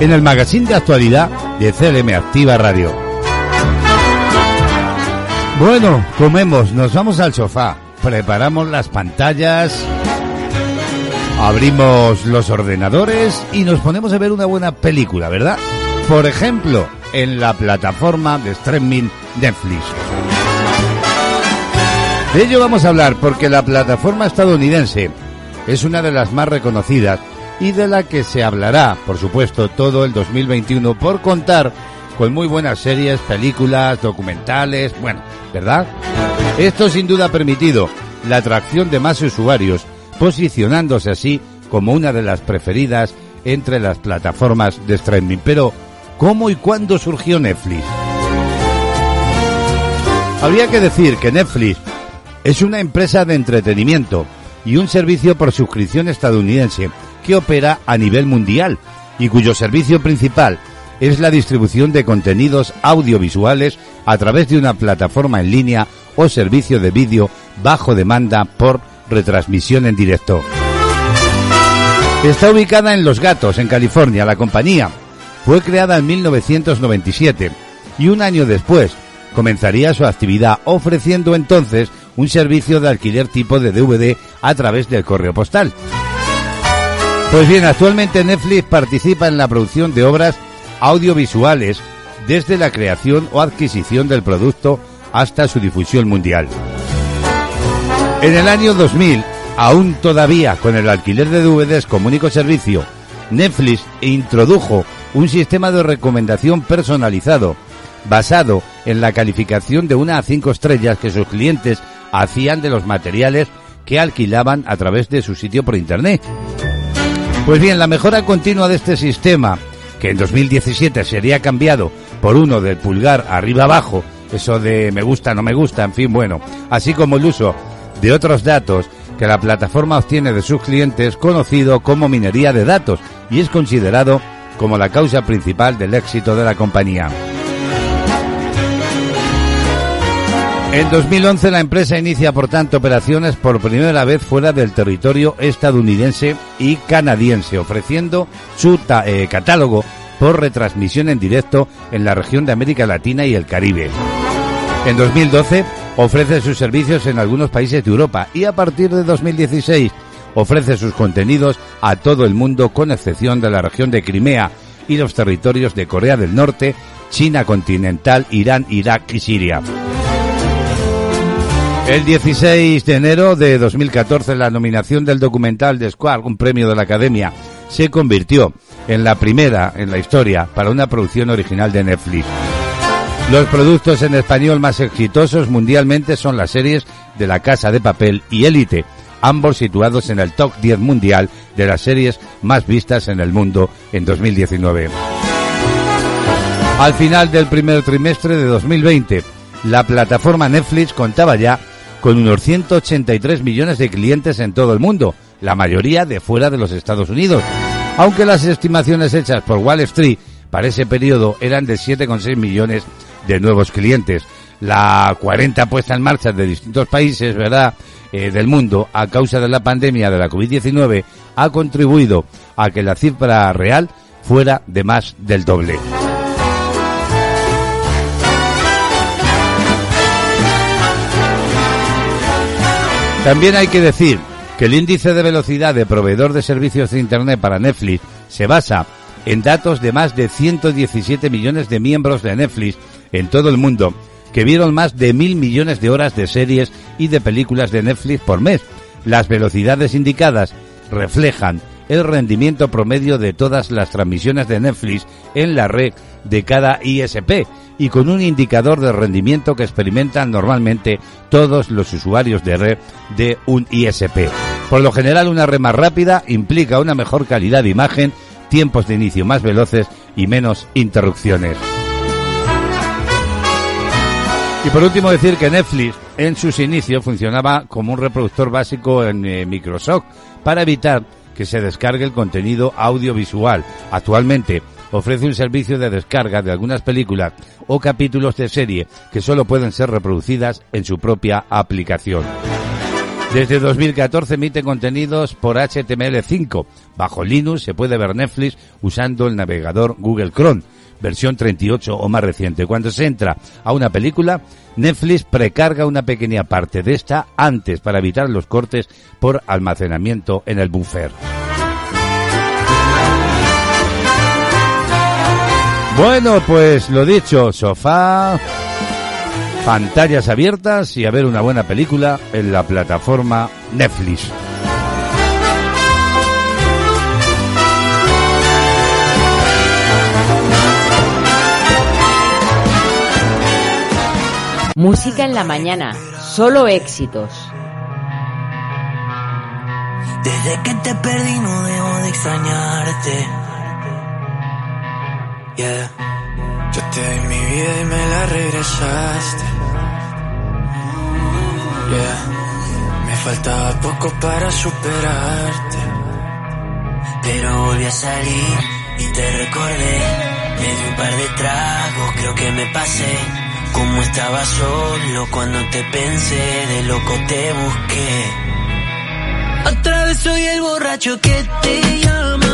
en el magazine de actualidad de CLM Activa Radio. Bueno, comemos, nos vamos al sofá, preparamos las pantallas, abrimos los ordenadores y nos ponemos a ver una buena película, ¿verdad? Por ejemplo, en la plataforma de streaming Netflix. De ello vamos a hablar porque la plataforma estadounidense es una de las más reconocidas y de la que se hablará, por supuesto, todo el 2021 por contar con muy buenas series, películas, documentales, bueno, ¿verdad? Esto sin duda ha permitido la atracción de más usuarios, posicionándose así como una de las preferidas entre las plataformas de streaming. Pero, ¿cómo y cuándo surgió Netflix? Habría que decir que Netflix es una empresa de entretenimiento y un servicio por suscripción estadounidense que opera a nivel mundial y cuyo servicio principal es la distribución de contenidos audiovisuales a través de una plataforma en línea o servicio de vídeo bajo demanda por retransmisión en directo. Está ubicada en Los Gatos, en California. La compañía fue creada en 1997 y un año después comenzaría su actividad ofreciendo entonces un servicio de alquiler tipo de DVD a través del correo postal. Pues bien, actualmente Netflix participa en la producción de obras audiovisuales desde la creación o adquisición del producto hasta su difusión mundial. En el año 2000, aún todavía con el alquiler de DVDs como único servicio, Netflix introdujo un sistema de recomendación personalizado basado en la calificación de una a cinco estrellas que sus clientes hacían de los materiales que alquilaban a través de su sitio por internet. Pues bien, la mejora continua de este sistema, que en 2017 sería cambiado por uno del pulgar arriba abajo, eso de me gusta, no me gusta, en fin, bueno, así como el uso de otros datos que la plataforma obtiene de sus clientes, conocido como minería de datos, y es considerado como la causa principal del éxito de la compañía. En 2011 la empresa inicia por tanto operaciones por primera vez fuera del territorio estadounidense y canadiense, ofreciendo su eh, catálogo por retransmisión en directo en la región de América Latina y el Caribe. En 2012 ofrece sus servicios en algunos países de Europa y a partir de 2016 ofrece sus contenidos a todo el mundo con excepción de la región de Crimea y los territorios de Corea del Norte, China continental, Irán, Irak y Siria. El 16 de enero de 2014 la nominación del documental de Square, un premio de la Academia, se convirtió en la primera en la historia para una producción original de Netflix. Los productos en español más exitosos mundialmente son las series de La Casa de Papel y Élite, ambos situados en el top 10 mundial de las series más vistas en el mundo en 2019. Al final del primer trimestre de 2020, la plataforma Netflix contaba ya con unos 183 millones de clientes en todo el mundo, la mayoría de fuera de los Estados Unidos, aunque las estimaciones hechas por Wall Street para ese periodo eran de 7,6 millones de nuevos clientes. La 40 puesta en marcha de distintos países, ¿verdad?, eh, del mundo a causa de la pandemia de la COVID-19 ha contribuido a que la cifra real fuera de más del doble. También hay que decir que el índice de velocidad de proveedor de servicios de Internet para Netflix se basa en datos de más de 117 millones de miembros de Netflix en todo el mundo, que vieron más de mil millones de horas de series y de películas de Netflix por mes. Las velocidades indicadas reflejan el rendimiento promedio de todas las transmisiones de Netflix en la red de cada ISP y con un indicador de rendimiento que experimentan normalmente todos los usuarios de red de un ISP. Por lo general, una red más rápida implica una mejor calidad de imagen, tiempos de inicio más veloces y menos interrupciones. Y por último decir que Netflix en sus inicios funcionaba como un reproductor básico en eh, Microsoft para evitar que se descargue el contenido audiovisual. Actualmente ofrece un servicio de descarga de algunas películas o capítulos de serie que solo pueden ser reproducidas en su propia aplicación. Desde 2014 emite contenidos por HTML5. Bajo Linux se puede ver Netflix usando el navegador Google Chrome, versión 38 o más reciente. Cuando se entra a una película, Netflix precarga una pequeña parte de esta antes para evitar los cortes por almacenamiento en el buffer. Bueno, pues lo dicho, sofá, pantallas abiertas y a ver una buena película en la plataforma Netflix. Música en la mañana, solo éxitos. Desde que te perdí no dejo de extrañarte. Yeah. Yo te di mi vida y me la regresaste. Yeah. Me faltaba poco para superarte. Pero volví a salir y te recordé. Me di un par de tragos, creo que me pasé. Como estaba solo cuando te pensé, de loco te busqué. Otra vez soy el borracho que te llama,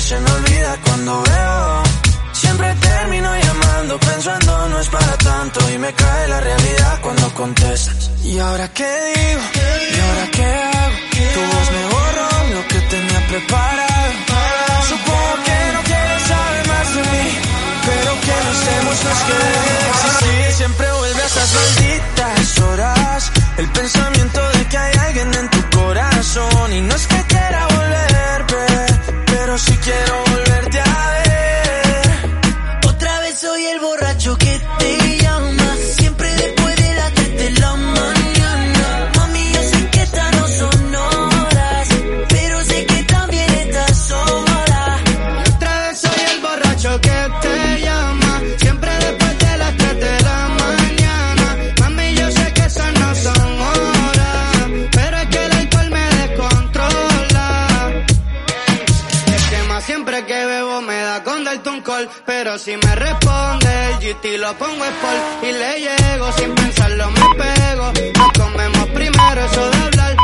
Se me olvida cuando veo. Siempre termino llamando pensando no es para tanto y me cae la realidad cuando contestas. ¿Y ahora qué digo? ¿Y ahora qué hago? Tu voz me borró lo que tenía preparado. Supongo que no quieres saber más de mí, pero que no estemos más que de existir. Siempre vuelve a esas malditas horas. El pensamiento de que hay alguien en tu corazón y no es que volver, pe- pero si me responde el GT lo pongo sport y le llego sin pensarlo me pego. Nos comemos primero eso de hablar,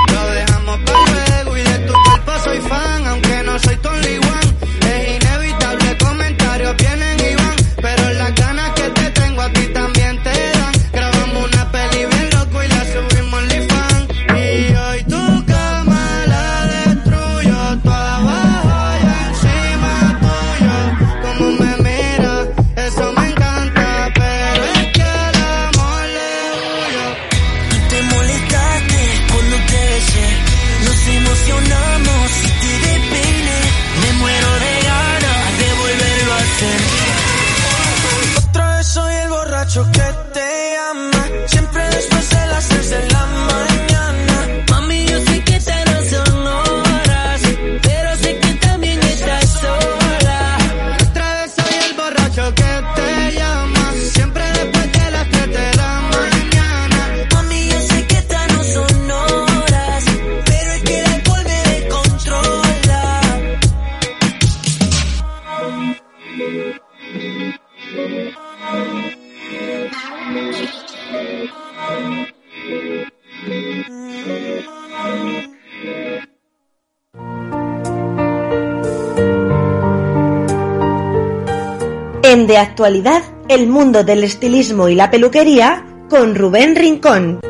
Actualidad, el mundo del estilismo y la peluquería con Rubén Rincón.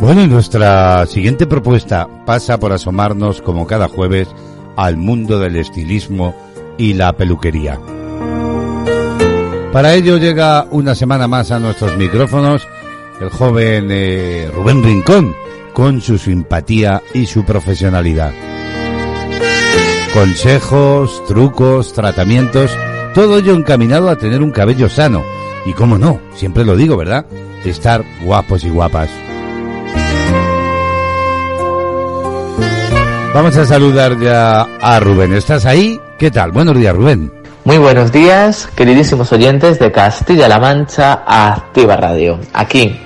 Bueno, y nuestra siguiente propuesta pasa por asomarnos, como cada jueves, al mundo del estilismo y la peluquería. Para ello llega una semana más a nuestros micrófonos el joven eh, Rubén Rincón, con su simpatía y su profesionalidad. Consejos, trucos, tratamientos, todo ello encaminado a tener un cabello sano. Y cómo no, siempre lo digo, ¿verdad? Estar guapos y guapas. Vamos a saludar ya a Rubén. ¿Estás ahí? ¿Qué tal? Buenos días, Rubén. Muy buenos días, queridísimos oyentes de Castilla-La Mancha Activa Radio. Aquí,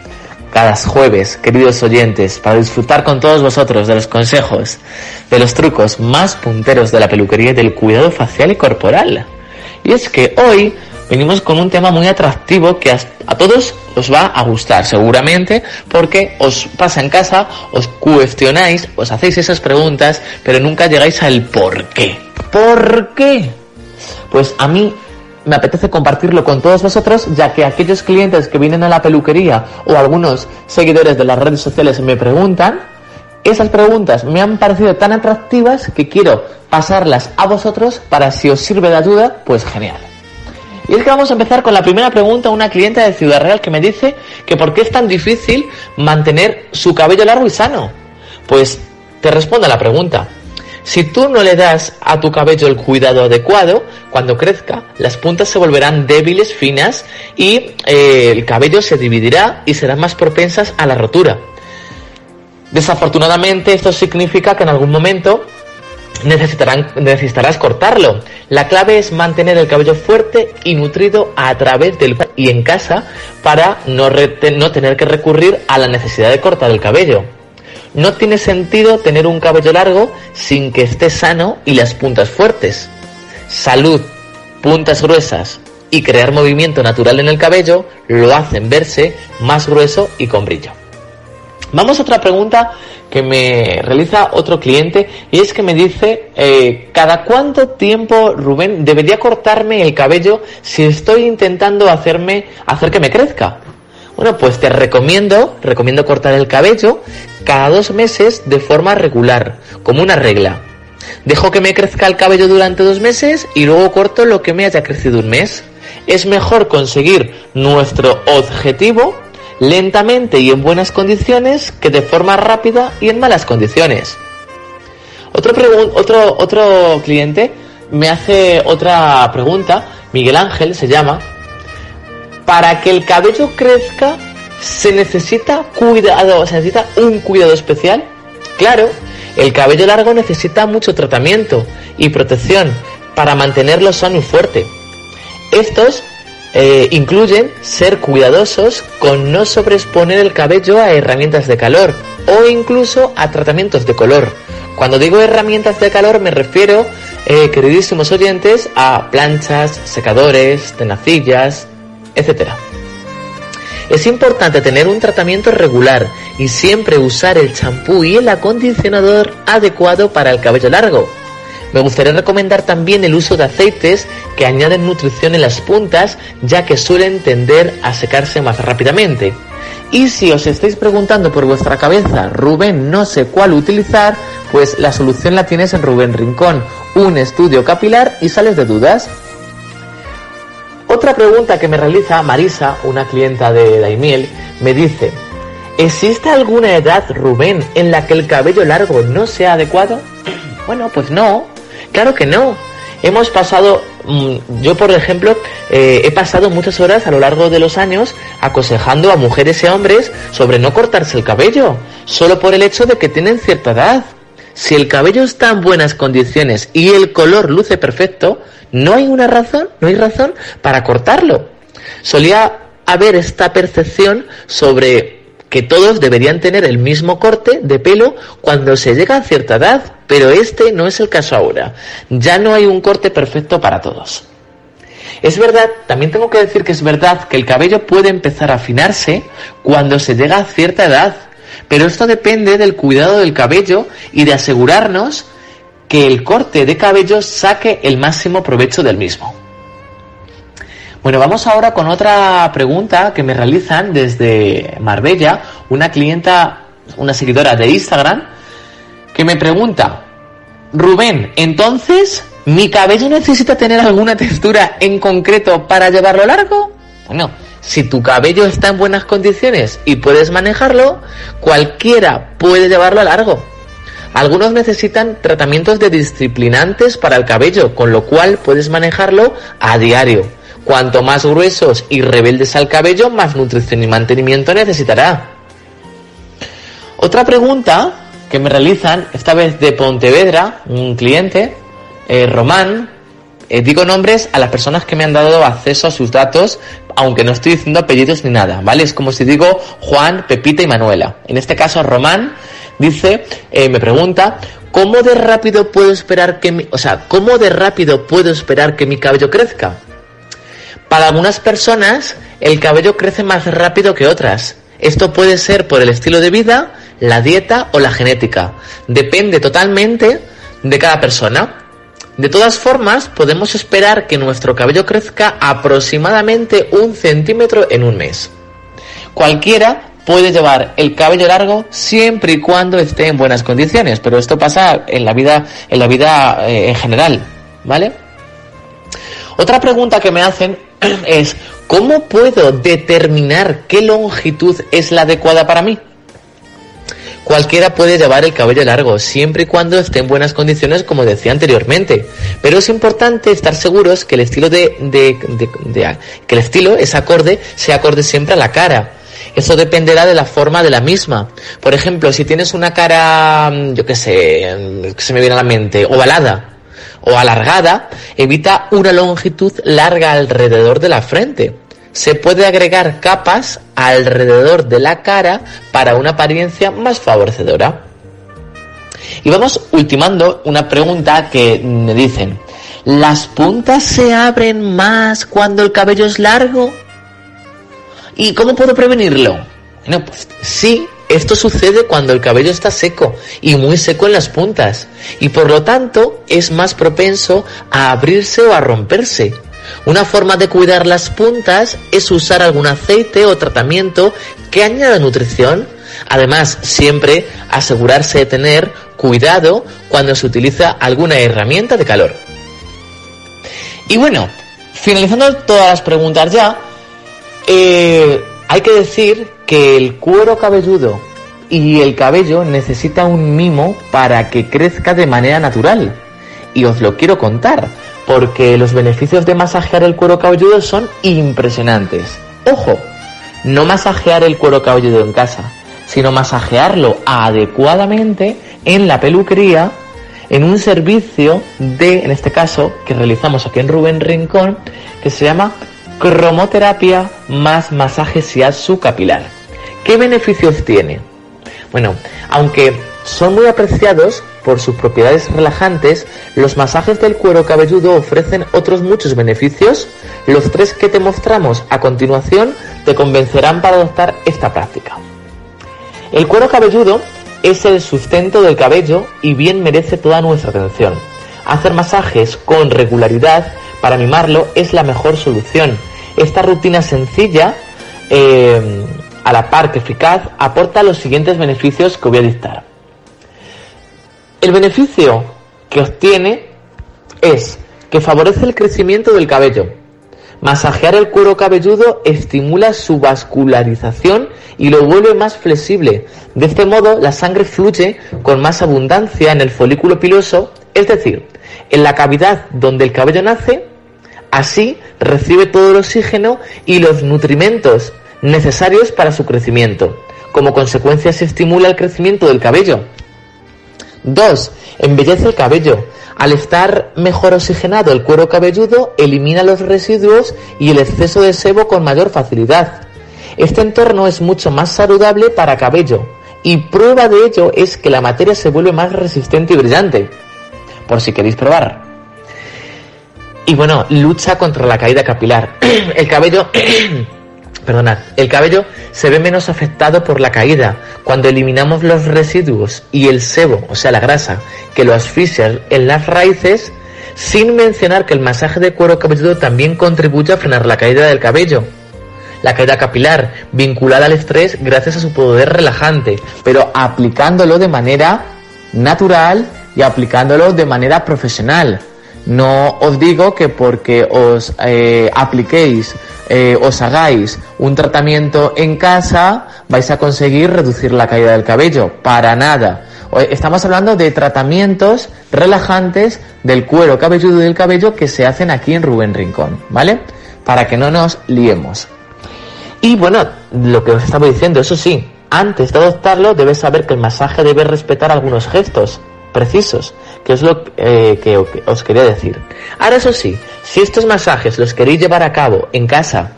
cada jueves, queridos oyentes, para disfrutar con todos vosotros de los consejos, de los trucos más punteros de la peluquería y del cuidado facial y corporal. Y es que hoy venimos con un tema muy atractivo que a, a todos os va a gustar, seguramente, porque os pasa en casa, os cuestionáis, os hacéis esas preguntas, pero nunca llegáis al por qué. ¿Por qué? Pues a mí me apetece compartirlo con todos vosotros, ya que aquellos clientes que vienen a la peluquería o algunos seguidores de las redes sociales me preguntan, esas preguntas me han parecido tan atractivas que quiero pasarlas a vosotros para si os sirve de ayuda, pues genial. Y es que vamos a empezar con la primera pregunta, una clienta de Ciudad Real que me dice que por qué es tan difícil mantener su cabello largo y sano. Pues te respondo a la pregunta. Si tú no le das a tu cabello el cuidado adecuado, cuando crezca, las puntas se volverán débiles, finas y eh, el cabello se dividirá y serán más propensas a la rotura. Desafortunadamente esto significa que en algún momento necesitarás cortarlo. La clave es mantener el cabello fuerte y nutrido a través del y en casa para no tener que recurrir a la necesidad de cortar el cabello. No tiene sentido tener un cabello largo sin que esté sano y las puntas fuertes. Salud, puntas gruesas y crear movimiento natural en el cabello lo hacen verse más grueso y con brillo. Vamos a otra pregunta que me realiza otro cliente y es que me dice, eh, ¿cada cuánto tiempo, Rubén, debería cortarme el cabello si estoy intentando hacerme, hacer que me crezca? Bueno, pues te recomiendo, recomiendo cortar el cabello cada dos meses de forma regular, como una regla. Dejo que me crezca el cabello durante dos meses y luego corto lo que me haya crecido un mes. Es mejor conseguir nuestro objetivo lentamente y en buenas condiciones que de forma rápida y en malas condiciones. Otro, otro, otro cliente me hace otra pregunta, Miguel Ángel se llama, para que el cabello crezca se necesita cuidado, se necesita un cuidado especial. Claro, el cabello largo necesita mucho tratamiento y protección para mantenerlo sano y fuerte. Estos eh, incluyen ser cuidadosos con no sobreexponer el cabello a herramientas de calor o incluso a tratamientos de color. Cuando digo herramientas de calor me refiero, eh, queridísimos oyentes, a planchas, secadores, tenacillas, etc. Es importante tener un tratamiento regular y siempre usar el champú y el acondicionador adecuado para el cabello largo. Me gustaría recomendar también el uso de aceites que añaden nutrición en las puntas ya que suelen tender a secarse más rápidamente. Y si os estáis preguntando por vuestra cabeza, Rubén, no sé cuál utilizar, pues la solución la tienes en Rubén Rincón, un estudio capilar y sales de dudas. Otra pregunta que me realiza Marisa, una clienta de Daimiel, me dice, ¿existe alguna edad, Rubén, en la que el cabello largo no sea adecuado? Bueno, pues no, claro que no. Hemos pasado, mm, yo por ejemplo, eh, he pasado muchas horas a lo largo de los años aconsejando a mujeres y hombres sobre no cortarse el cabello, solo por el hecho de que tienen cierta edad. Si el cabello está en buenas condiciones y el color luce perfecto, no hay una razón, no hay razón para cortarlo. Solía haber esta percepción sobre que todos deberían tener el mismo corte de pelo cuando se llega a cierta edad, pero este no es el caso ahora. Ya no hay un corte perfecto para todos. Es verdad, también tengo que decir que es verdad que el cabello puede empezar a afinarse cuando se llega a cierta edad, pero esto depende del cuidado del cabello y de asegurarnos que el corte de cabello saque el máximo provecho del mismo. Bueno, vamos ahora con otra pregunta que me realizan desde Marbella, una clienta, una seguidora de Instagram, que me pregunta, Rubén, entonces, ¿mi cabello necesita tener alguna textura en concreto para llevarlo largo? Bueno, si tu cabello está en buenas condiciones y puedes manejarlo, cualquiera puede llevarlo largo. Algunos necesitan tratamientos de disciplinantes para el cabello, con lo cual puedes manejarlo a diario. Cuanto más gruesos y rebeldes al cabello, más nutrición y mantenimiento necesitará. Otra pregunta que me realizan, esta vez de Pontevedra, un cliente, eh, Román, eh, digo nombres a las personas que me han dado acceso a sus datos, aunque no estoy diciendo apellidos ni nada, ¿vale? Es como si digo Juan, Pepita y Manuela. En este caso, Román dice, eh, me pregunta, ¿cómo de rápido puedo esperar que mi, o sea, cómo de rápido puedo esperar que mi cabello crezca? Para algunas personas, el cabello crece más rápido que otras. Esto puede ser por el estilo de vida, la dieta o la genética. Depende totalmente de cada persona. De todas formas, podemos esperar que nuestro cabello crezca aproximadamente un centímetro en un mes. Cualquiera puede llevar el cabello largo siempre y cuando esté en buenas condiciones, pero esto pasa en la vida, en la vida eh, en general, ¿vale? Otra pregunta que me hacen es, ¿cómo puedo determinar qué longitud es la adecuada para mí? Cualquiera puede llevar el cabello largo, siempre y cuando esté en buenas condiciones, como decía anteriormente. Pero es importante estar seguros que el estilo de, de, de, de que el estilo, es acorde, sea acorde siempre a la cara. Eso dependerá de la forma de la misma. Por ejemplo, si tienes una cara, yo qué sé, que se me viene a la mente, ovalada, o alargada, evita una longitud larga alrededor de la frente. Se puede agregar capas alrededor de la cara para una apariencia más favorecedora. Y vamos ultimando una pregunta que me dicen, ¿las puntas se abren más cuando el cabello es largo? ¿Y cómo puedo prevenirlo? Bueno, pues sí, esto sucede cuando el cabello está seco y muy seco en las puntas y por lo tanto es más propenso a abrirse o a romperse. Una forma de cuidar las puntas es usar algún aceite o tratamiento que añada nutrición. Además, siempre asegurarse de tener cuidado cuando se utiliza alguna herramienta de calor. Y bueno, finalizando todas las preguntas ya, eh, hay que decir que el cuero cabelludo y el cabello necesita un mimo para que crezca de manera natural. Y os lo quiero contar, porque los beneficios de masajear el cuero cabelludo son impresionantes. Ojo, no masajear el cuero cabelludo en casa, sino masajearlo adecuadamente en la peluquería, en un servicio de, en este caso, que realizamos aquí en Rubén Rincón, que se llama cromoterapia más masaje shiatsu capilar. ¿Qué beneficios tiene? Bueno, aunque son muy apreciados por sus propiedades relajantes, los masajes del cuero cabelludo ofrecen otros muchos beneficios. Los tres que te mostramos a continuación te convencerán para adoptar esta práctica. El cuero cabelludo es el sustento del cabello y bien merece toda nuestra atención. Hacer masajes con regularidad para mimarlo es la mejor solución. Esta rutina sencilla, eh, a la par que eficaz, aporta los siguientes beneficios que voy a dictar. El beneficio que obtiene es que favorece el crecimiento del cabello. Masajear el cuero cabelludo estimula su vascularización y lo vuelve más flexible. De este modo, la sangre fluye con más abundancia en el folículo piloso, es decir, en la cavidad donde el cabello nace, así recibe todo el oxígeno y los nutrimentos necesarios para su crecimiento. Como consecuencia se estimula el crecimiento del cabello. 2. Embellece el cabello. Al estar mejor oxigenado el cuero cabelludo, elimina los residuos y el exceso de sebo con mayor facilidad. Este entorno es mucho más saludable para cabello y prueba de ello es que la materia se vuelve más resistente y brillante. Por si queréis probar. Y bueno, lucha contra la caída capilar. el cabello perdonad, el cabello se ve menos afectado por la caída cuando eliminamos los residuos y el sebo, o sea, la grasa, que lo asfixia en las raíces, sin mencionar que el masaje de cuero cabelludo también contribuye a frenar la caída del cabello. La caída capilar, vinculada al estrés gracias a su poder relajante, pero aplicándolo de manera natural y aplicándolo de manera profesional. No os digo que porque os eh, apliquéis eh, os hagáis un tratamiento en casa, vais a conseguir reducir la caída del cabello. Para nada. Estamos hablando de tratamientos relajantes del cuero cabelludo y del cabello que se hacen aquí en Rubén Rincón, ¿vale? Para que no nos liemos. Y bueno, lo que os estaba diciendo, eso sí, antes de adoptarlo debes saber que el masaje debe respetar algunos gestos precisos, que es lo eh, que os quería decir. Ahora eso sí, si estos masajes los queréis llevar a cabo en casa,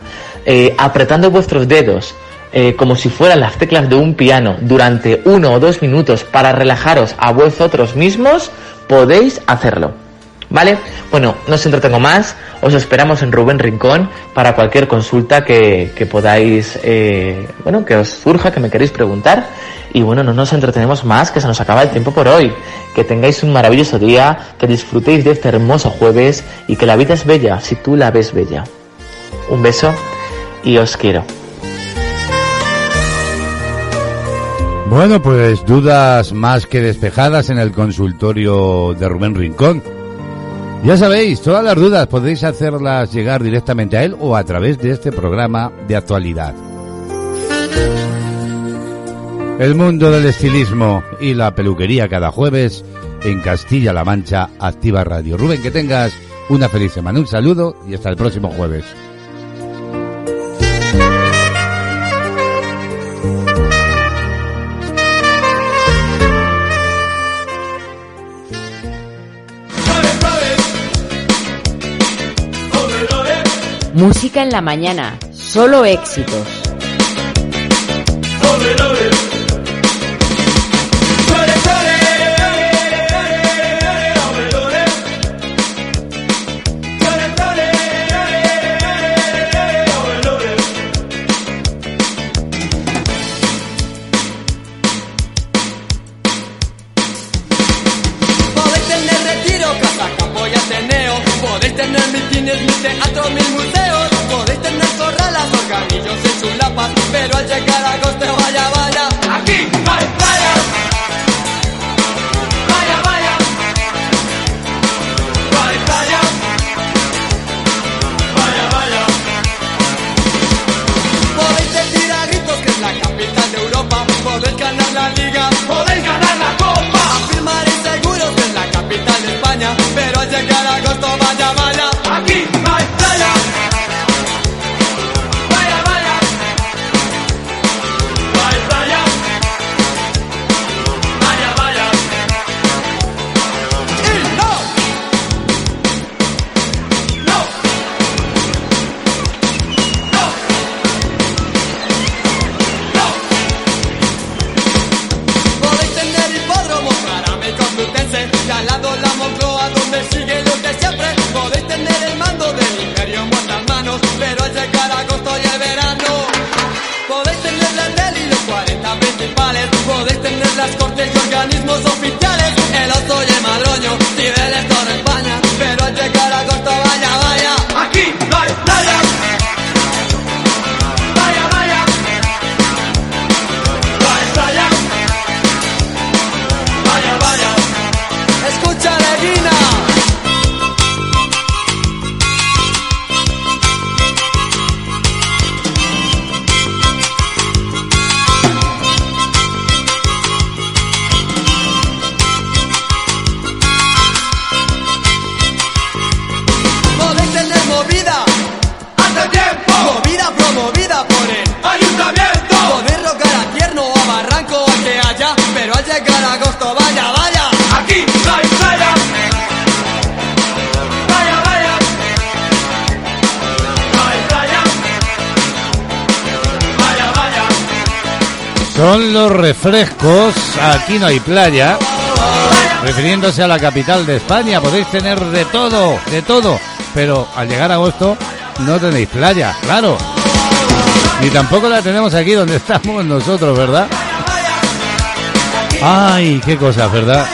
eh, apretando vuestros dedos, eh, como si fueran las teclas de un piano durante uno o dos minutos para relajaros a vosotros mismos, podéis hacerlo. ¿Vale? Bueno, no os entretengo más, os esperamos en Rubén Rincón para cualquier consulta que, que podáis, eh, bueno, que os surja, que me queréis preguntar. Y bueno, no nos entretenemos más, que se nos acaba el tiempo por hoy. Que tengáis un maravilloso día, que disfrutéis de este hermoso jueves y que la vida es bella si tú la ves bella. Un beso y os quiero. Bueno, pues dudas más que despejadas en el consultorio de Rubén Rincón. Ya sabéis, todas las dudas podéis hacerlas llegar directamente a él o a través de este programa de actualidad. El mundo del estilismo y la peluquería cada jueves en Castilla-La Mancha, Activa Radio. Rubén, que tengas una feliz semana. Un saludo y hasta el próximo jueves. Música en la mañana, solo éxitos. Refrescos, aquí no hay playa. Refiriéndose a la capital de España, podéis tener de todo, de todo. Pero al llegar a agosto no tenéis playa, claro. Ni tampoco la tenemos aquí donde estamos nosotros, ¿verdad? Ay, qué cosas, ¿verdad?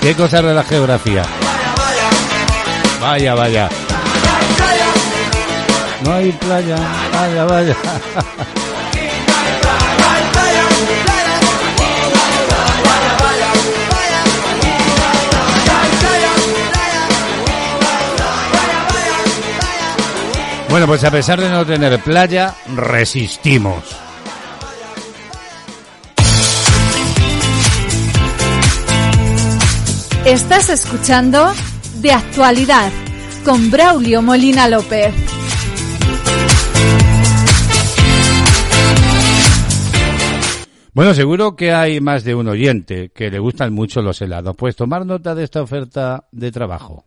Qué cosas de la geografía. Vaya, vaya. No hay playa, vaya, vaya. Bueno, pues a pesar de no tener playa, resistimos. Estás escuchando De Actualidad con Braulio Molina López. Bueno, seguro que hay más de un oyente que le gustan mucho los helados. Pues tomar nota de esta oferta de trabajo.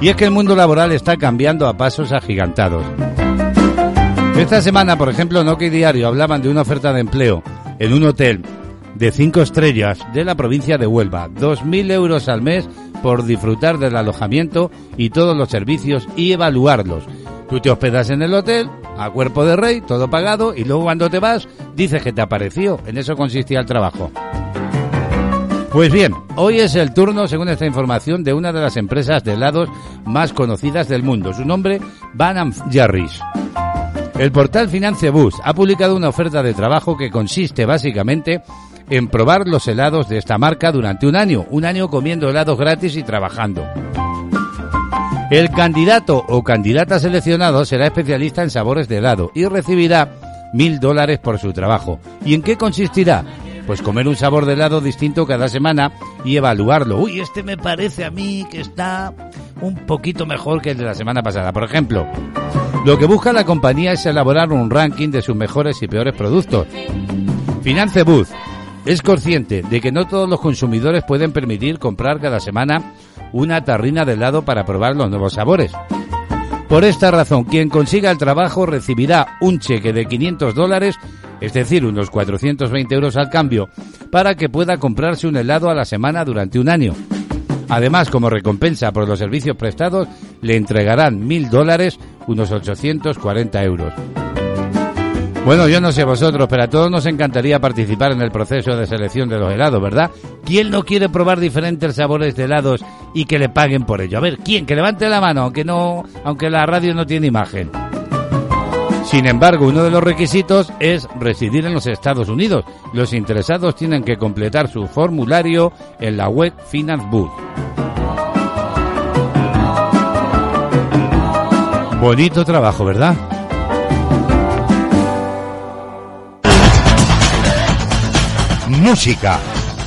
Y es que el mundo laboral está cambiando a pasos agigantados. Esta semana, por ejemplo, en OK Diario hablaban de una oferta de empleo en un hotel de cinco estrellas de la provincia de Huelva. 2.000 euros al mes por disfrutar del alojamiento y todos los servicios y evaluarlos. Tú te hospedas en el hotel, a cuerpo de rey, todo pagado, y luego cuando te vas, dices que te apareció. En eso consistía el trabajo. Pues bien, hoy es el turno, según esta información, de una de las empresas de helados más conocidas del mundo. Su nombre, Van Jarris. El portal Financebus ha publicado una oferta de trabajo que consiste básicamente en probar los helados de esta marca durante un año, un año comiendo helados gratis y trabajando. El candidato o candidata seleccionado será especialista en sabores de helado y recibirá mil dólares por su trabajo. ¿Y en qué consistirá? Pues comer un sabor de helado distinto cada semana y evaluarlo. Uy, este me parece a mí que está un poquito mejor que el de la semana pasada. Por ejemplo, lo que busca la compañía es elaborar un ranking de sus mejores y peores productos. Finance Booth es consciente de que no todos los consumidores pueden permitir comprar cada semana una tarrina de helado para probar los nuevos sabores. Por esta razón, quien consiga el trabajo recibirá un cheque de 500 dólares, es decir, unos 420 euros al cambio, para que pueda comprarse un helado a la semana durante un año. Además, como recompensa por los servicios prestados, le entregarán 1.000 dólares, unos 840 euros. Bueno, yo no sé vosotros, pero a todos nos encantaría participar en el proceso de selección de los helados, ¿verdad? ¿Quién no quiere probar diferentes sabores de helados y que le paguen por ello? A ver, ¿quién? Que levante la mano, aunque no, aunque la radio no tiene imagen. Sin embargo, uno de los requisitos es residir en los Estados Unidos. Los interesados tienen que completar su formulario en la web Finance Booth. Bonito trabajo, ¿verdad? Música,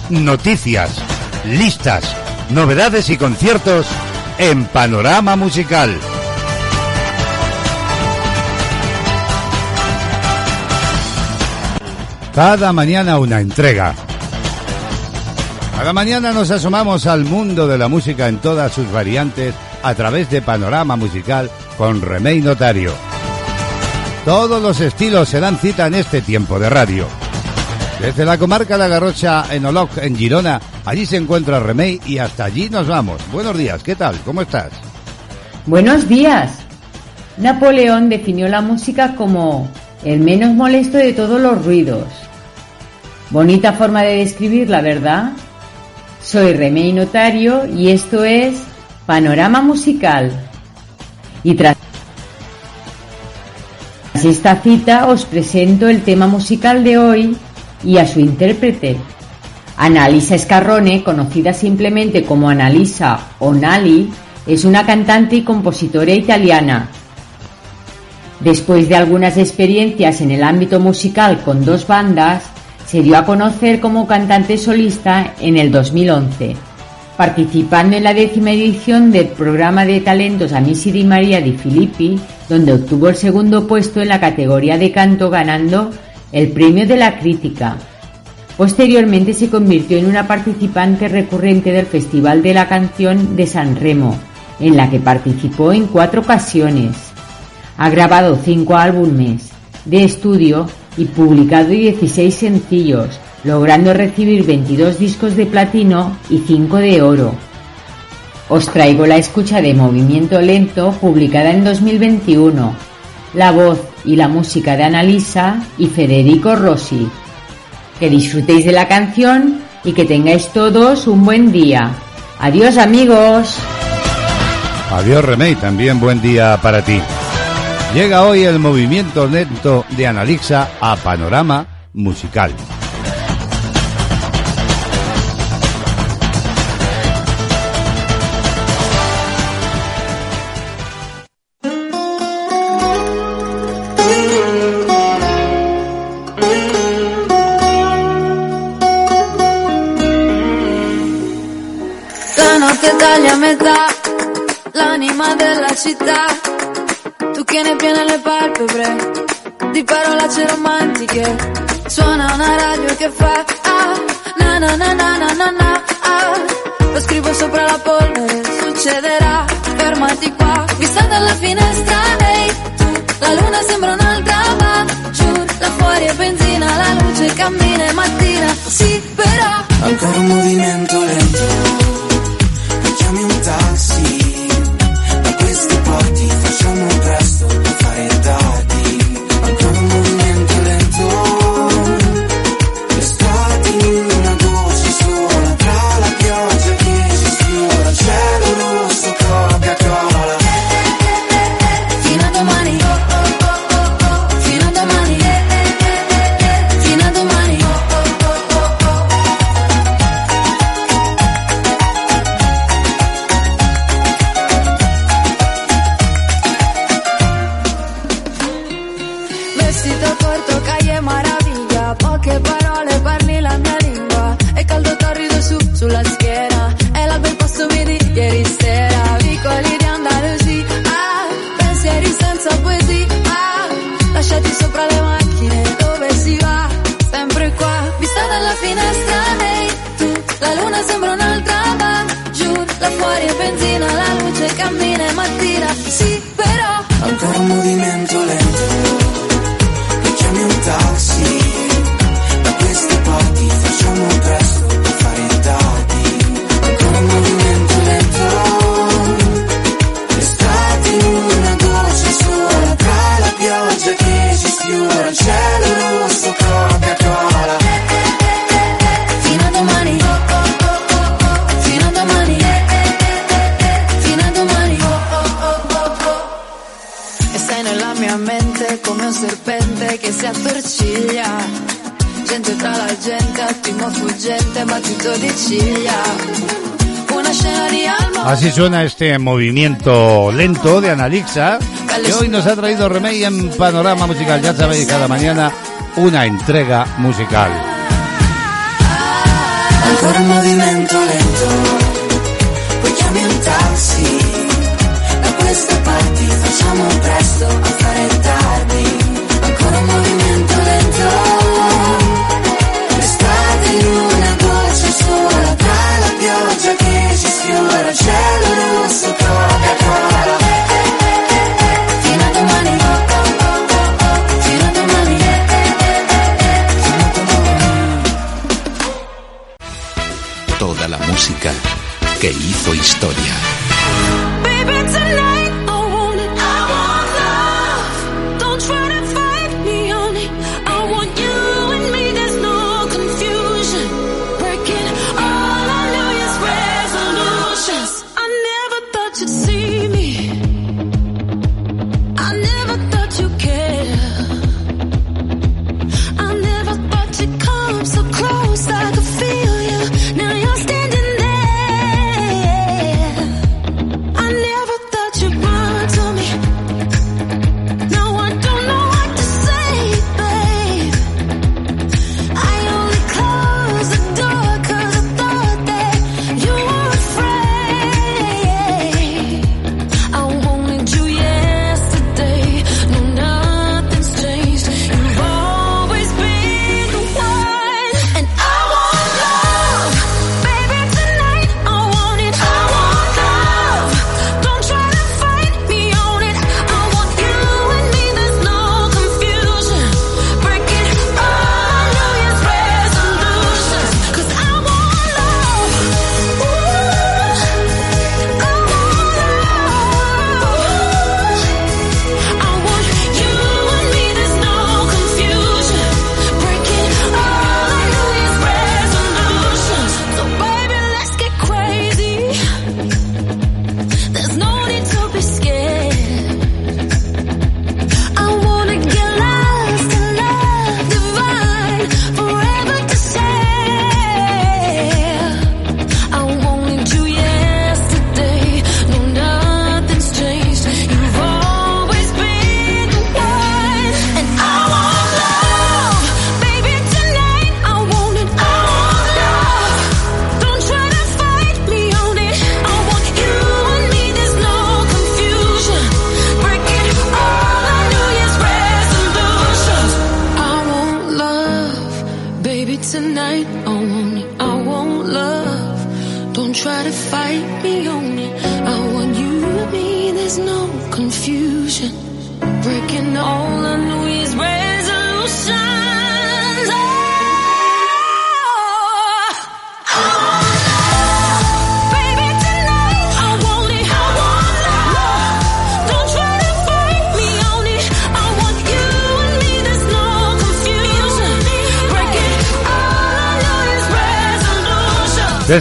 noticias, listas, novedades y conciertos en Panorama Musical. Cada mañana una entrega. Cada mañana nos asomamos al mundo de la música en todas sus variantes a través de Panorama Musical con Remey Notario. Todos los estilos se dan cita en este tiempo de radio. Desde la comarca La Garrocha en Oloc, en Girona, allí se encuentra Remey y hasta allí nos vamos. Buenos días, ¿qué tal? ¿Cómo estás? Buenos días. Napoleón definió la música como el menos molesto de todos los ruidos. Bonita forma de describirla, ¿verdad? Soy Remey Notario y esto es Panorama Musical. Y tras esta cita os presento el tema musical de hoy y a su intérprete. Annalisa Scarrone, conocida simplemente como Annalisa o Nali, es una cantante y compositora italiana. Después de algunas experiencias en el ámbito musical con dos bandas, se dio a conocer como cantante solista en el 2011, participando en la décima edición del programa de talentos Amici di Maria di Filippi, donde obtuvo el segundo puesto en la categoría de canto ganando el premio de la crítica. Posteriormente se convirtió en una participante recurrente del Festival de la Canción de San Remo, en la que participó en cuatro ocasiones. Ha grabado cinco álbumes de estudio y publicado 16 sencillos, logrando recibir 22 discos de platino y 5 de oro. Os traigo la escucha de Movimiento Lento, publicada en 2021. La voz y la música de Annalisa y Federico Rossi. Que disfrutéis de la canción y que tengáis todos un buen día. Adiós amigos. Adiós Remey, también buen día para ti. Llega hoy el movimiento lento de Analixa a Panorama Musical. La notte taglia a metà l'anima della città. Tu che ne piene le palpebre di parolacce romantiche. Suona una radio che fa ah, na na na na na na ah. Lo scrivo sopra la polvere, succederà, fermati qua. Vista dalla finestra, ehi, tu, la luna sembra un'altra, ma giù, là fuori è benzina, la luce cammina e mattina. Sì, però, Ancora un movimento lento Suena este movimiento lento de Analixa que hoy nos ha traído Remey en Panorama Musical. Ya sabéis, cada mañana una entrega musical. Toda la música que hizo historia.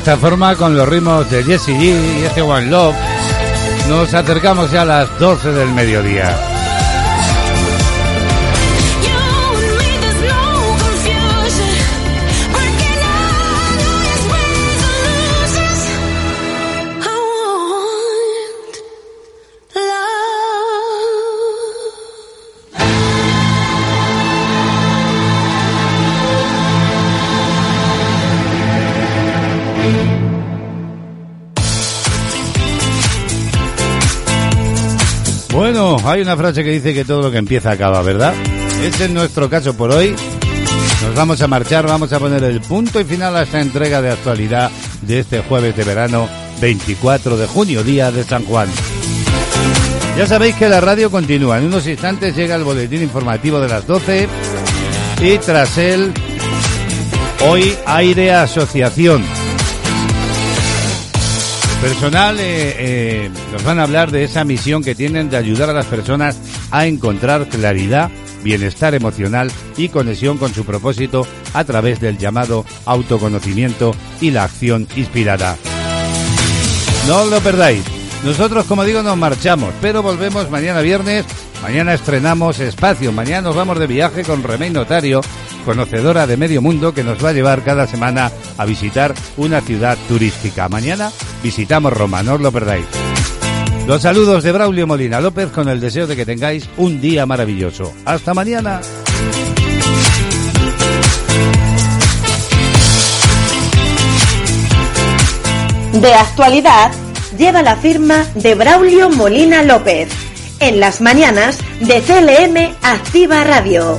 Esta forma, con los ritmos de Jesse G y este One Love, nos acercamos ya a las 12 del mediodía. Bueno, hay una frase que dice que todo lo que empieza acaba, ¿verdad? Este es nuestro caso por hoy. Nos vamos a marchar, vamos a poner el punto y final a esta entrega de actualidad de este jueves de verano 24 de junio, día de San Juan. Ya sabéis que la radio continúa. En unos instantes llega el boletín informativo de las 12 y tras él, hoy Aire Asociación. Personal eh, eh, nos van a hablar de esa misión que tienen de ayudar a las personas a encontrar claridad, bienestar emocional y conexión con su propósito a través del llamado autoconocimiento y la acción inspirada. No os lo perdáis. Nosotros, como digo, nos marchamos, pero volvemos mañana viernes. Mañana estrenamos Espacio. Mañana nos vamos de viaje con Remey Notario, conocedora de medio mundo, que nos va a llevar cada semana a visitar una ciudad turística. Mañana visitamos Roma, no os lo perdáis. Los saludos de Braulio Molina López con el deseo de que tengáis un día maravilloso. Hasta mañana. De actualidad lleva la firma de Braulio Molina López. En las mañanas de CLM Activa Radio.